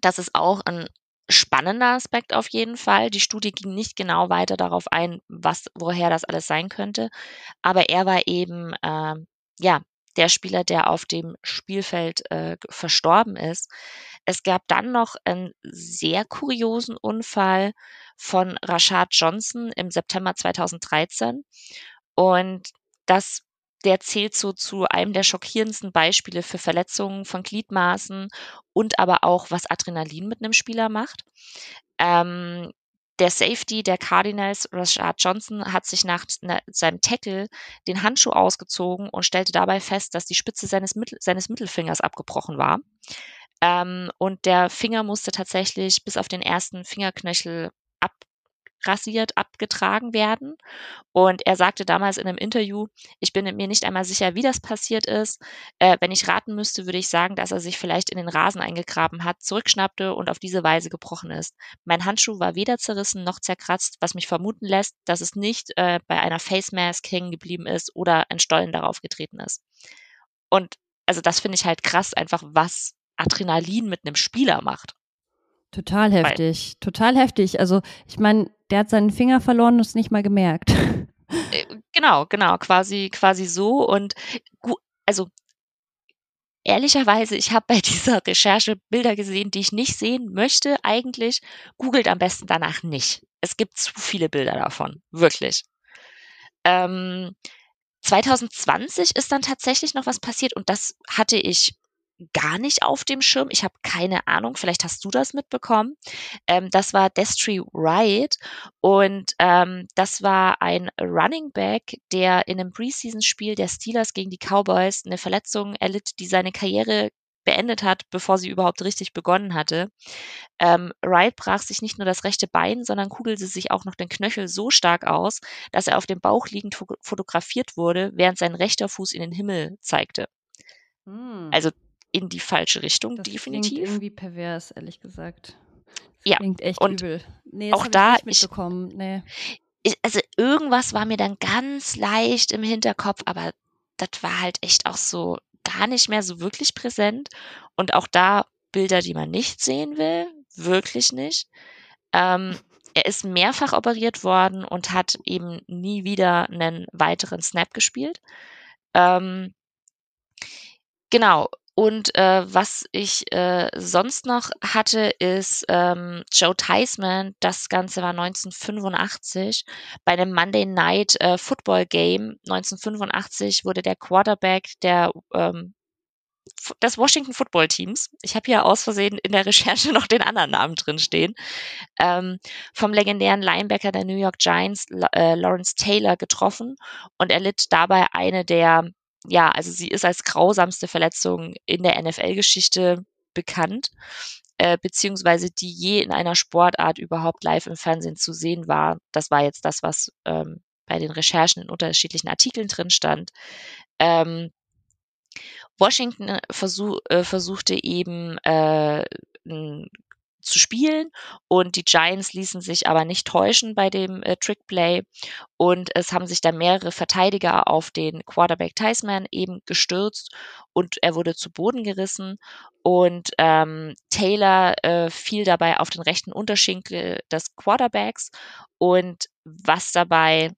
Das ist auch ein spannender Aspekt auf jeden Fall. Die Studie ging nicht genau weiter darauf ein, was, woher das alles sein könnte. Aber er war eben, äh, ja, der Spieler, der auf dem Spielfeld äh, verstorben ist. Es gab dann noch einen sehr kuriosen Unfall von Rashad Johnson im September 2013. Und das der zählt so zu einem der schockierendsten Beispiele für Verletzungen von Gliedmaßen und aber auch, was Adrenalin mit einem Spieler macht. Ähm, der Safety der Cardinals, Rashad Johnson, hat sich nach seinem Tackle den Handschuh ausgezogen und stellte dabei fest, dass die Spitze seines, Mittel, seines Mittelfingers abgebrochen war. Ähm, und der Finger musste tatsächlich bis auf den ersten Fingerknöchel abrasiert, abgetragen werden. Und er sagte damals in einem Interview, ich bin mir nicht einmal sicher, wie das passiert ist. Äh, wenn ich raten müsste, würde ich sagen, dass er sich vielleicht in den Rasen eingegraben hat, zurückschnappte und auf diese Weise gebrochen ist. Mein Handschuh war weder zerrissen noch zerkratzt, was mich vermuten lässt, dass es nicht äh, bei einer Face Mask hängen geblieben ist oder ein Stollen darauf getreten ist. Und also das finde ich halt krass, einfach was Adrenalin mit einem Spieler macht. Total heftig, Weil, total heftig. Also ich meine, der hat seinen Finger verloren und es nicht mal gemerkt. Äh, genau, genau, quasi, quasi so. Und also ehrlicherweise, ich habe bei dieser Recherche Bilder gesehen, die ich nicht sehen möchte. Eigentlich googelt am besten danach nicht. Es gibt zu viele Bilder davon, wirklich. Ähm, 2020 ist dann tatsächlich noch was passiert und das hatte ich gar nicht auf dem Schirm. Ich habe keine Ahnung, vielleicht hast du das mitbekommen. Ähm, das war Destry Wright und ähm, das war ein Running Back, der in einem Preseason-Spiel der Steelers gegen die Cowboys eine Verletzung erlitt, die seine Karriere beendet hat, bevor sie überhaupt richtig begonnen hatte. Ähm, Wright brach sich nicht nur das rechte Bein, sondern kugelte sich auch noch den Knöchel so stark aus, dass er auf dem Bauch liegend fotografiert wurde, während sein rechter Fuß in den Himmel zeigte. Hm. Also in die falsche Richtung, das definitiv. Klingt irgendwie pervers, ehrlich gesagt. Das ja. Klingt echt und übel. Nee, auch da ich nicht mitbekommen. Ich, nee. Ich, also irgendwas war mir dann ganz leicht im Hinterkopf, aber das war halt echt auch so gar nicht mehr so wirklich präsent. Und auch da Bilder, die man nicht sehen will, wirklich nicht. Ähm, er ist mehrfach operiert worden und hat eben nie wieder einen weiteren Snap gespielt. Ähm, genau, und äh, was ich äh, sonst noch hatte, ist ähm, Joe Theismann. Das Ganze war 1985 bei einem Monday Night äh, Football Game. 1985 wurde der Quarterback der ähm, des Washington Football Teams. Ich habe hier aus Versehen in der Recherche noch den anderen Namen drin stehen. Ähm, vom legendären Linebacker der New York Giants, äh, Lawrence Taylor, getroffen und erlitt dabei eine der ja, also sie ist als grausamste Verletzung in der NFL-Geschichte bekannt, äh, beziehungsweise die je in einer Sportart überhaupt live im Fernsehen zu sehen war. Das war jetzt das, was ähm, bei den Recherchen in unterschiedlichen Artikeln drin stand. Ähm, Washington versuch, äh, versuchte eben äh, zu spielen und die Giants ließen sich aber nicht täuschen bei dem äh, Trickplay und es haben sich dann mehrere Verteidiger auf den Quarterback Theismann eben gestürzt und er wurde zu Boden gerissen und ähm, Taylor äh, fiel dabei auf den rechten Unterschenkel des Quarterbacks und was dabei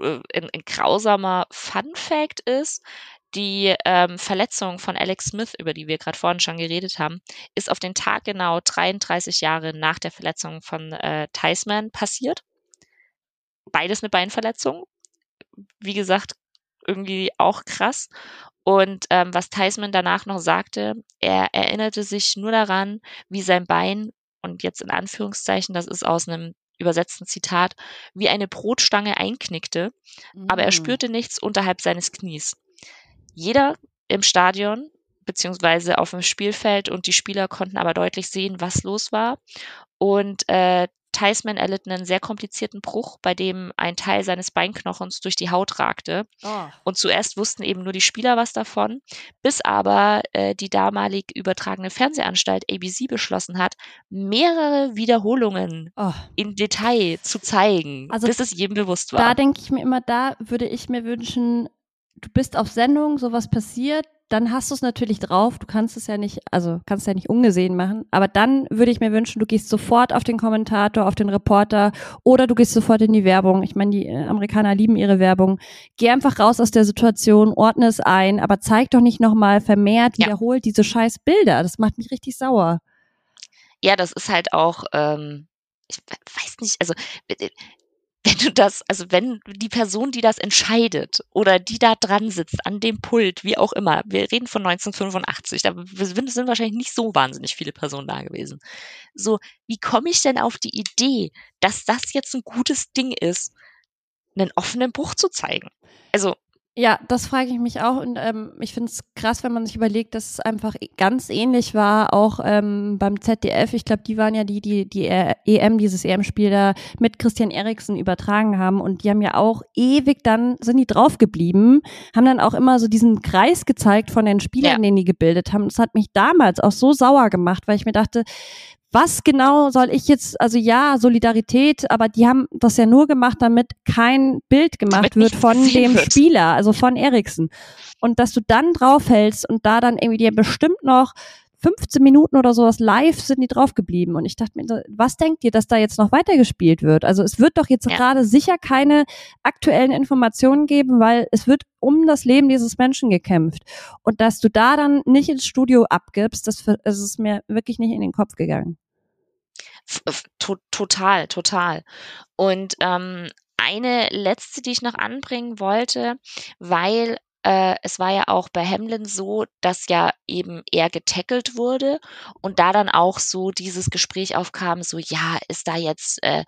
äh, ein grausamer Fun Fact ist, die ähm, Verletzung von Alex Smith, über die wir gerade vorhin schon geredet haben, ist auf den Tag genau 33 Jahre nach der Verletzung von äh, Theismann passiert. Beides eine Beinverletzung. Wie gesagt, irgendwie auch krass. Und ähm, was Theismann danach noch sagte, er erinnerte sich nur daran, wie sein Bein, und jetzt in Anführungszeichen, das ist aus einem übersetzten Zitat, wie eine Brotstange einknickte, mm. aber er mm. spürte nichts unterhalb seines Knies jeder im Stadion beziehungsweise auf dem Spielfeld und die Spieler konnten aber deutlich sehen, was los war. Und äh, Theismann erlitt einen sehr komplizierten Bruch, bei dem ein Teil seines Beinknochens durch die Haut ragte. Oh. Und zuerst wussten eben nur die Spieler was davon, bis aber äh, die damalig übertragene Fernsehanstalt ABC beschlossen hat, mehrere Wiederholungen oh. in Detail zu zeigen, also bis es jedem bewusst war. Da denke ich mir immer, da würde ich mir wünschen, du bist auf Sendung, sowas passiert, dann hast du es natürlich drauf. Du kannst es ja nicht, also kannst ja nicht ungesehen machen. Aber dann würde ich mir wünschen, du gehst sofort auf den Kommentator, auf den Reporter oder du gehst sofort in die Werbung. Ich meine, die äh, Amerikaner lieben ihre Werbung. Geh einfach raus aus der Situation, ordne es ein, aber zeig doch nicht nochmal vermehrt, ja. wiederholt diese scheiß Bilder. Das macht mich richtig sauer. Ja, das ist halt auch, ähm, ich weiß nicht, also wenn du das, also wenn die Person, die das entscheidet oder die da dran sitzt, an dem Pult, wie auch immer, wir reden von 1985, da sind wahrscheinlich nicht so wahnsinnig viele Personen da gewesen. So, wie komme ich denn auf die Idee, dass das jetzt ein gutes Ding ist, einen offenen Bruch zu zeigen? Also, ja, das frage ich mich auch und ähm, ich finde es krass, wenn man sich überlegt, dass es einfach ganz ähnlich war, auch ähm, beim ZDF. Ich glaube, die waren ja die, die die EM, dieses EM-Spiel da mit Christian Eriksen übertragen haben und die haben ja auch ewig dann, sind die draufgeblieben, haben dann auch immer so diesen Kreis gezeigt von den Spielern, ja. den die gebildet haben. Das hat mich damals auch so sauer gemacht, weil ich mir dachte, was genau soll ich jetzt, also ja, Solidarität, aber die haben das ja nur gemacht, damit kein Bild gemacht wird von dem wird. Spieler, also von Eriksen. Und dass du dann draufhältst und da dann irgendwie dir bestimmt noch 15 Minuten oder sowas live sind die draufgeblieben. Und ich dachte mir, was denkt ihr, dass da jetzt noch weitergespielt wird? Also es wird doch jetzt ja. gerade sicher keine aktuellen Informationen geben, weil es wird um das Leben dieses Menschen gekämpft. Und dass du da dann nicht ins Studio abgibst, das, das ist mir wirklich nicht in den Kopf gegangen. Total, total. Und ähm, eine letzte, die ich noch anbringen wollte, weil äh, es war ja auch bei Hamlin so, dass ja eben er getackelt wurde und da dann auch so dieses Gespräch aufkam, so ja, ist da jetzt, äh,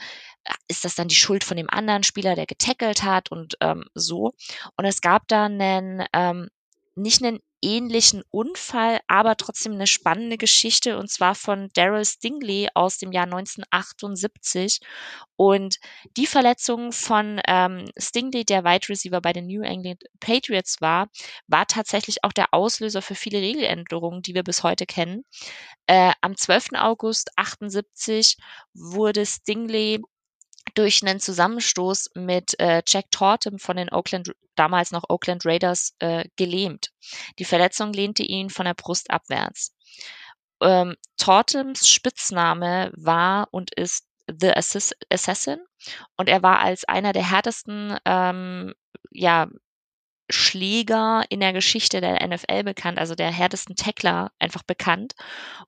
ist das dann die Schuld von dem anderen Spieler, der getackelt hat und ähm, so. Und es gab da einen, ähm, nicht einen ähnlichen Unfall, aber trotzdem eine spannende Geschichte und zwar von Daryl Stingley aus dem Jahr 1978. Und die Verletzung von ähm, Stingley, der Wide Receiver bei den New England Patriots war, war tatsächlich auch der Auslöser für viele Regeländerungen, die wir bis heute kennen. Äh, am 12. August 78 wurde Stingley durch einen Zusammenstoß mit äh, Jack Tortem von den Oakland, damals noch Oakland Raiders, äh, gelähmt. Die Verletzung lehnte ihn von der Brust abwärts. Ähm, Tortems Spitzname war und ist The Assassin und er war als einer der härtesten ähm, ja, Schläger in der Geschichte der NFL bekannt, also der härtesten Tackler einfach bekannt.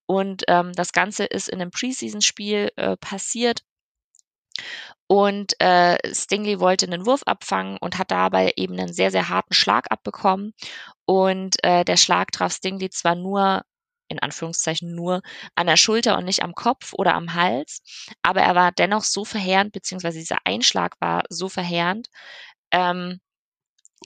Und ähm, das Ganze ist in einem Preseason-Spiel äh, passiert und äh, Stingley wollte einen Wurf abfangen und hat dabei eben einen sehr, sehr harten Schlag abbekommen. Und äh, der Schlag traf Stingley zwar nur, in Anführungszeichen nur, an der Schulter und nicht am Kopf oder am Hals, aber er war dennoch so verheerend, beziehungsweise dieser Einschlag war so verheerend, ähm,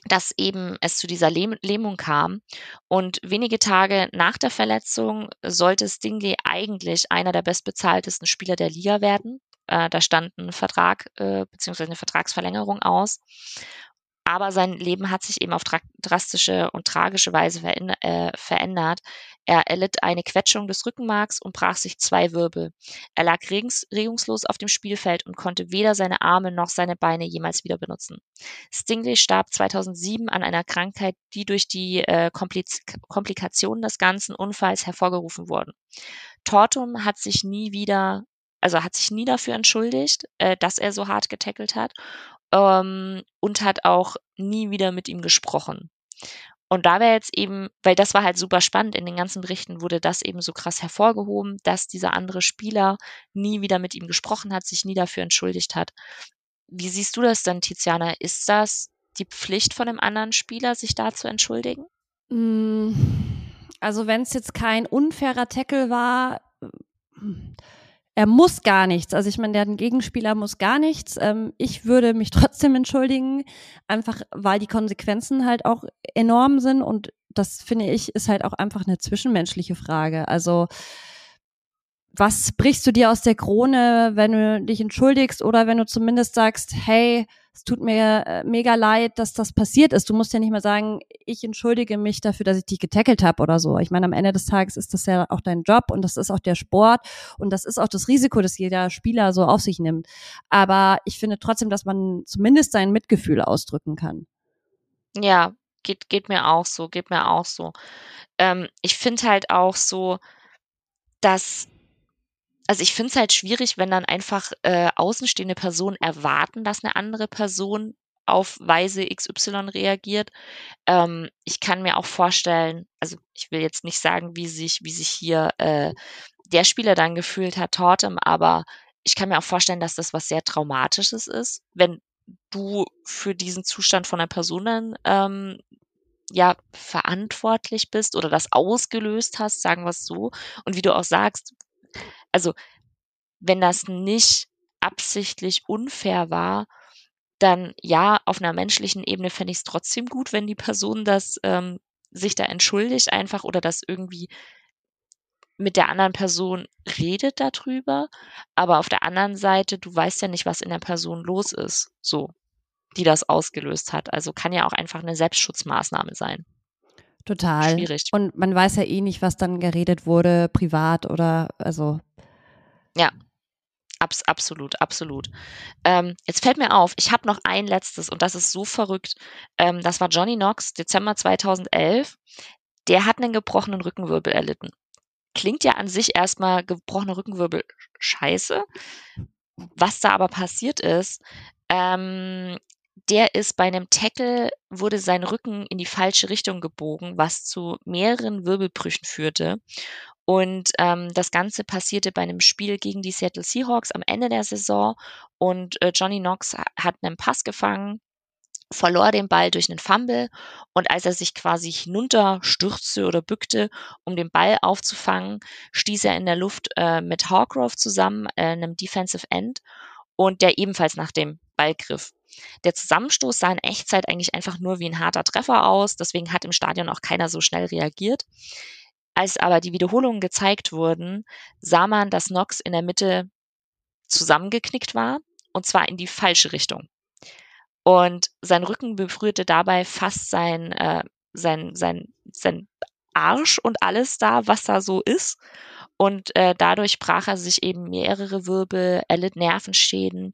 dass eben es zu dieser Lähm Lähmung kam. Und wenige Tage nach der Verletzung sollte Stingley eigentlich einer der bestbezahltesten Spieler der Liga werden. Äh, da stand ein Vertrag äh, bzw. eine Vertragsverlängerung aus. Aber sein Leben hat sich eben auf drastische und tragische Weise äh, verändert. Er erlitt eine Quetschung des Rückenmarks und brach sich zwei Wirbel. Er lag regungslos auf dem Spielfeld und konnte weder seine Arme noch seine Beine jemals wieder benutzen. Stingley starb 2007 an einer Krankheit, die durch die äh, Komplikationen des ganzen Unfalls hervorgerufen wurden. Tortum hat sich nie wieder also hat sich nie dafür entschuldigt, äh, dass er so hart getackelt hat ähm, und hat auch nie wieder mit ihm gesprochen. Und da wäre jetzt eben, weil das war halt super spannend, in den ganzen Berichten wurde das eben so krass hervorgehoben, dass dieser andere Spieler nie wieder mit ihm gesprochen hat, sich nie dafür entschuldigt hat. Wie siehst du das denn, Tiziana? Ist das die Pflicht von einem anderen Spieler, sich da zu entschuldigen? Mm, also wenn es jetzt kein unfairer Tackle war, er muss gar nichts. Also ich meine, der Gegenspieler muss gar nichts. Ähm, ich würde mich trotzdem entschuldigen, einfach weil die Konsequenzen halt auch enorm sind und das finde ich ist halt auch einfach eine zwischenmenschliche Frage. Also was brichst du dir aus der Krone, wenn du dich entschuldigst oder wenn du zumindest sagst, hey, es tut mir äh, mega leid, dass das passiert ist. Du musst ja nicht mal sagen, ich entschuldige mich dafür, dass ich dich getackelt habe oder so. Ich meine, am Ende des Tages ist das ja auch dein Job und das ist auch der Sport und das ist auch das Risiko, das jeder Spieler so auf sich nimmt. Aber ich finde trotzdem, dass man zumindest sein Mitgefühl ausdrücken kann. Ja, geht, geht mir auch so, geht mir auch so. Ähm, ich finde halt auch so, dass also ich finde es halt schwierig, wenn dann einfach äh, außenstehende Personen erwarten, dass eine andere Person auf Weise XY reagiert. Ähm, ich kann mir auch vorstellen, also ich will jetzt nicht sagen, wie sich, wie sich hier äh, der Spieler dann gefühlt hat, Tortem, aber ich kann mir auch vorstellen, dass das was sehr Traumatisches ist, wenn du für diesen Zustand von einer Person dann ähm, ja verantwortlich bist oder das ausgelöst hast, sagen wir es so. Und wie du auch sagst, also wenn das nicht absichtlich unfair war, dann ja, auf einer menschlichen Ebene fände ich es trotzdem gut, wenn die Person das ähm, sich da entschuldigt einfach oder das irgendwie mit der anderen Person redet darüber. Aber auf der anderen Seite, du weißt ja nicht, was in der Person los ist, so, die das ausgelöst hat. Also kann ja auch einfach eine Selbstschutzmaßnahme sein. Total. Schwierig. Und man weiß ja eh nicht, was dann geredet wurde, privat oder also. Ja, Abs absolut, absolut. Ähm, jetzt fällt mir auf, ich habe noch ein letztes und das ist so verrückt. Ähm, das war Johnny Knox, Dezember 2011. Der hat einen gebrochenen Rückenwirbel erlitten. Klingt ja an sich erstmal gebrochener Rückenwirbel scheiße. Was da aber passiert ist, ähm, der ist bei einem Tackle, wurde sein Rücken in die falsche Richtung gebogen, was zu mehreren Wirbelbrüchen führte. Und ähm, das Ganze passierte bei einem Spiel gegen die Seattle Seahawks am Ende der Saison. Und äh, Johnny Knox hat einen Pass gefangen, verlor den Ball durch einen Fumble. Und als er sich quasi hinunterstürzte oder bückte, um den Ball aufzufangen, stieß er in der Luft äh, mit Hawkrove zusammen, äh, einem Defensive End, und der ebenfalls nach dem Ball griff. Der Zusammenstoß sah in Echtzeit eigentlich einfach nur wie ein harter Treffer aus, deswegen hat im Stadion auch keiner so schnell reagiert. Als aber die Wiederholungen gezeigt wurden, sah man, dass Knox in der Mitte zusammengeknickt war, und zwar in die falsche Richtung. Und sein Rücken berührte dabei fast sein, äh, sein, sein, sein Arsch und alles da, was da so ist. Und äh, dadurch brach er sich eben mehrere Wirbel, erlitt Nervenschäden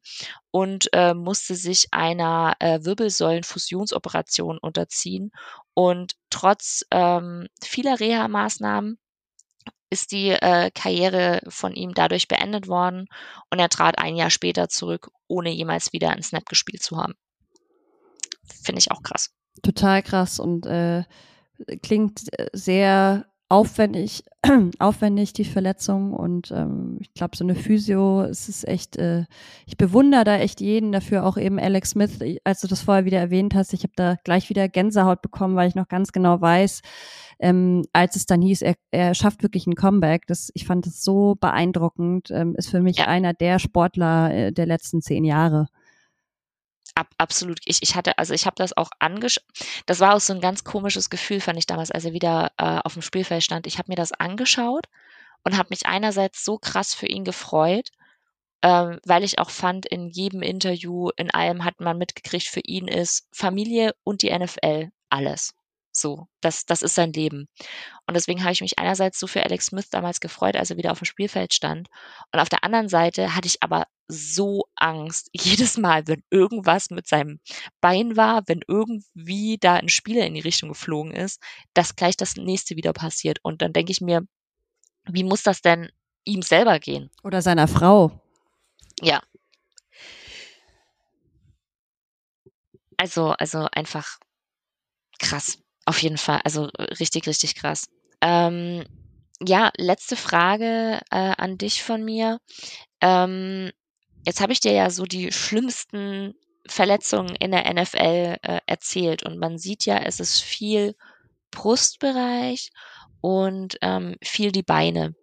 und äh, musste sich einer äh, Wirbelsäulenfusionsoperation unterziehen. Und trotz ähm, vieler Reha-Maßnahmen ist die äh, Karriere von ihm dadurch beendet worden und er trat ein Jahr später zurück, ohne jemals wieder einen Snap gespielt zu haben. Finde ich auch krass. Total krass und äh, klingt äh, sehr aufwendig, aufwendig die Verletzung. Und ähm, ich glaube, so eine Physio, es ist echt, äh, ich bewundere da echt jeden dafür, auch eben Alex Smith, als du das vorher wieder erwähnt hast, ich habe da gleich wieder Gänsehaut bekommen, weil ich noch ganz genau weiß, ähm, als es dann hieß, er, er schafft wirklich ein Comeback, das, ich fand das so beeindruckend, ähm, ist für mich einer der Sportler äh, der letzten zehn Jahre. Ab, absolut. Ich, ich hatte, also ich habe das auch angeschaut. Das war auch so ein ganz komisches Gefühl, fand ich damals, als er wieder äh, auf dem Spielfeld stand. Ich habe mir das angeschaut und habe mich einerseits so krass für ihn gefreut, ähm, weil ich auch fand, in jedem Interview, in allem hat man mitgekriegt, für ihn ist Familie und die NFL alles. So, das, das ist sein Leben. Und deswegen habe ich mich einerseits so für Alex Smith damals gefreut, als er wieder auf dem Spielfeld stand. Und auf der anderen Seite hatte ich aber so Angst, jedes Mal, wenn irgendwas mit seinem Bein war, wenn irgendwie da ein Spieler in die Richtung geflogen ist, dass gleich das nächste wieder passiert. Und dann denke ich mir, wie muss das denn ihm selber gehen? Oder seiner Frau. Ja. Also, also einfach krass. Auf jeden Fall. Also richtig, richtig krass. Ähm, ja, letzte Frage äh, an dich von mir. Ähm, jetzt habe ich dir ja so die schlimmsten Verletzungen in der NFL äh, erzählt und man sieht ja, es ist viel Brustbereich und ähm, viel die Beine.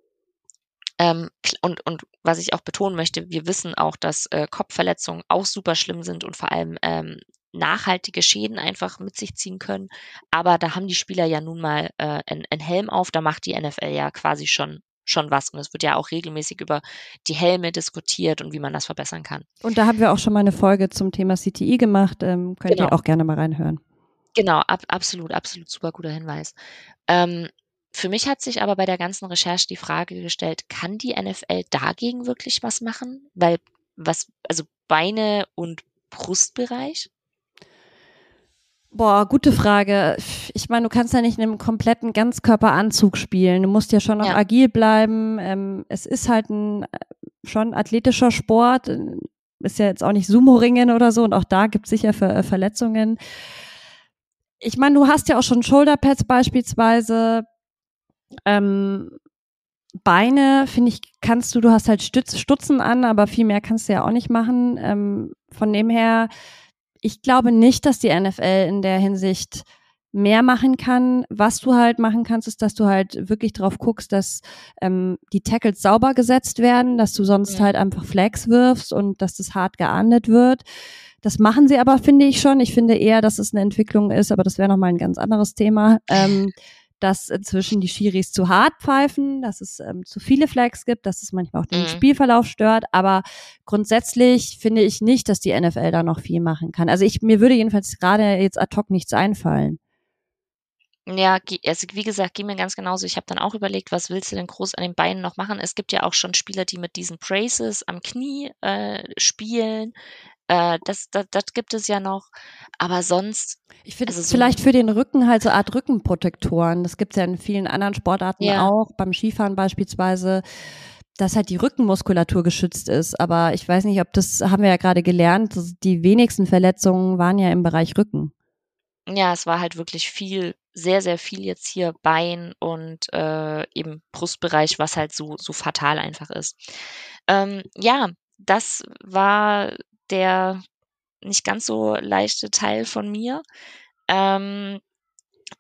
Ähm, und, und was ich auch betonen möchte, wir wissen auch, dass äh, Kopfverletzungen auch super schlimm sind und vor allem ähm, nachhaltige Schäden einfach mit sich ziehen können. Aber da haben die Spieler ja nun mal äh, einen Helm auf, da macht die NFL ja quasi schon schon was. Und es wird ja auch regelmäßig über die Helme diskutiert und wie man das verbessern kann. Und da haben wir auch schon mal eine Folge zum Thema CTI gemacht. Ähm, könnt genau. ihr auch gerne mal reinhören. Genau, ab, absolut, absolut super guter Hinweis. Ähm, für mich hat sich aber bei der ganzen Recherche die Frage gestellt, kann die NFL dagegen wirklich was machen? Weil was, also Beine und Brustbereich? Boah, gute Frage. Ich meine, du kannst ja nicht in einem kompletten Ganzkörperanzug spielen. Du musst ja schon noch ja. agil bleiben. Ähm, es ist halt ein äh, schon athletischer Sport. Ist ja jetzt auch nicht Sumo-Ringen oder so. Und auch da gibt es sicher Ver äh, Verletzungen. Ich meine, du hast ja auch schon Shoulderpads beispielsweise. Ähm, Beine, finde ich, kannst du, du hast halt Stütz, Stutzen an, aber viel mehr kannst du ja auch nicht machen. Ähm, von dem her, ich glaube nicht, dass die NFL in der Hinsicht mehr machen kann. Was du halt machen kannst, ist, dass du halt wirklich drauf guckst, dass ähm, die Tackles sauber gesetzt werden, dass du sonst ja. halt einfach Flags wirfst und dass das hart geahndet wird. Das machen sie aber, finde ich schon. Ich finde eher, dass es eine Entwicklung ist, aber das wäre nochmal ein ganz anderes Thema. Ähm, dass inzwischen die Schiris zu hart pfeifen, dass es ähm, zu viele Flags gibt, dass es manchmal auch den mhm. Spielverlauf stört. Aber grundsätzlich finde ich nicht, dass die NFL da noch viel machen kann. Also ich, mir würde jedenfalls gerade jetzt ad hoc nichts einfallen. Ja, also wie gesagt, ging mir ganz genauso. Ich habe dann auch überlegt, was willst du denn groß an den Beinen noch machen? Es gibt ja auch schon Spieler, die mit diesen Braces am Knie äh, spielen. Äh, das, das, das gibt es ja noch. Aber sonst. Ich finde also so vielleicht für den Rücken halt so Art Rückenprotektoren. Das gibt es ja in vielen anderen Sportarten ja. auch, beim Skifahren beispielsweise dass halt die Rückenmuskulatur geschützt ist. Aber ich weiß nicht, ob das haben wir ja gerade gelernt. Die wenigsten Verletzungen waren ja im Bereich Rücken. Ja, es war halt wirklich viel, sehr, sehr viel jetzt hier Bein und äh, eben Brustbereich, was halt so, so fatal einfach ist. Ähm, ja, das war der nicht ganz so leichte Teil von mir. Ähm,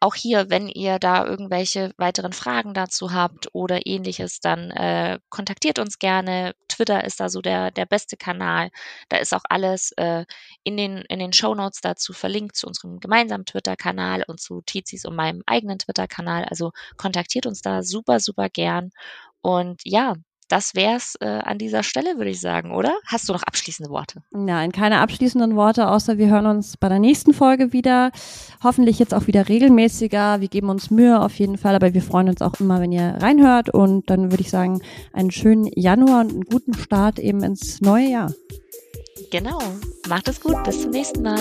auch hier, wenn ihr da irgendwelche weiteren Fragen dazu habt oder ähnliches, dann äh, kontaktiert uns gerne. Twitter ist da so der, der beste Kanal. Da ist auch alles äh, in den, in den Show Notes dazu verlinkt zu unserem gemeinsamen Twitter-Kanal und zu Tizis und meinem eigenen Twitter-Kanal. Also kontaktiert uns da super, super gern. Und ja, das wär's äh, an dieser Stelle, würde ich sagen, oder? Hast du noch abschließende Worte? Nein, keine abschließenden Worte, außer wir hören uns bei der nächsten Folge wieder. Hoffentlich jetzt auch wieder regelmäßiger. Wir geben uns Mühe auf jeden Fall, aber wir freuen uns auch immer, wenn ihr reinhört. Und dann würde ich sagen, einen schönen Januar und einen guten Start eben ins neue Jahr. Genau. Macht es gut. Bis zum nächsten Mal.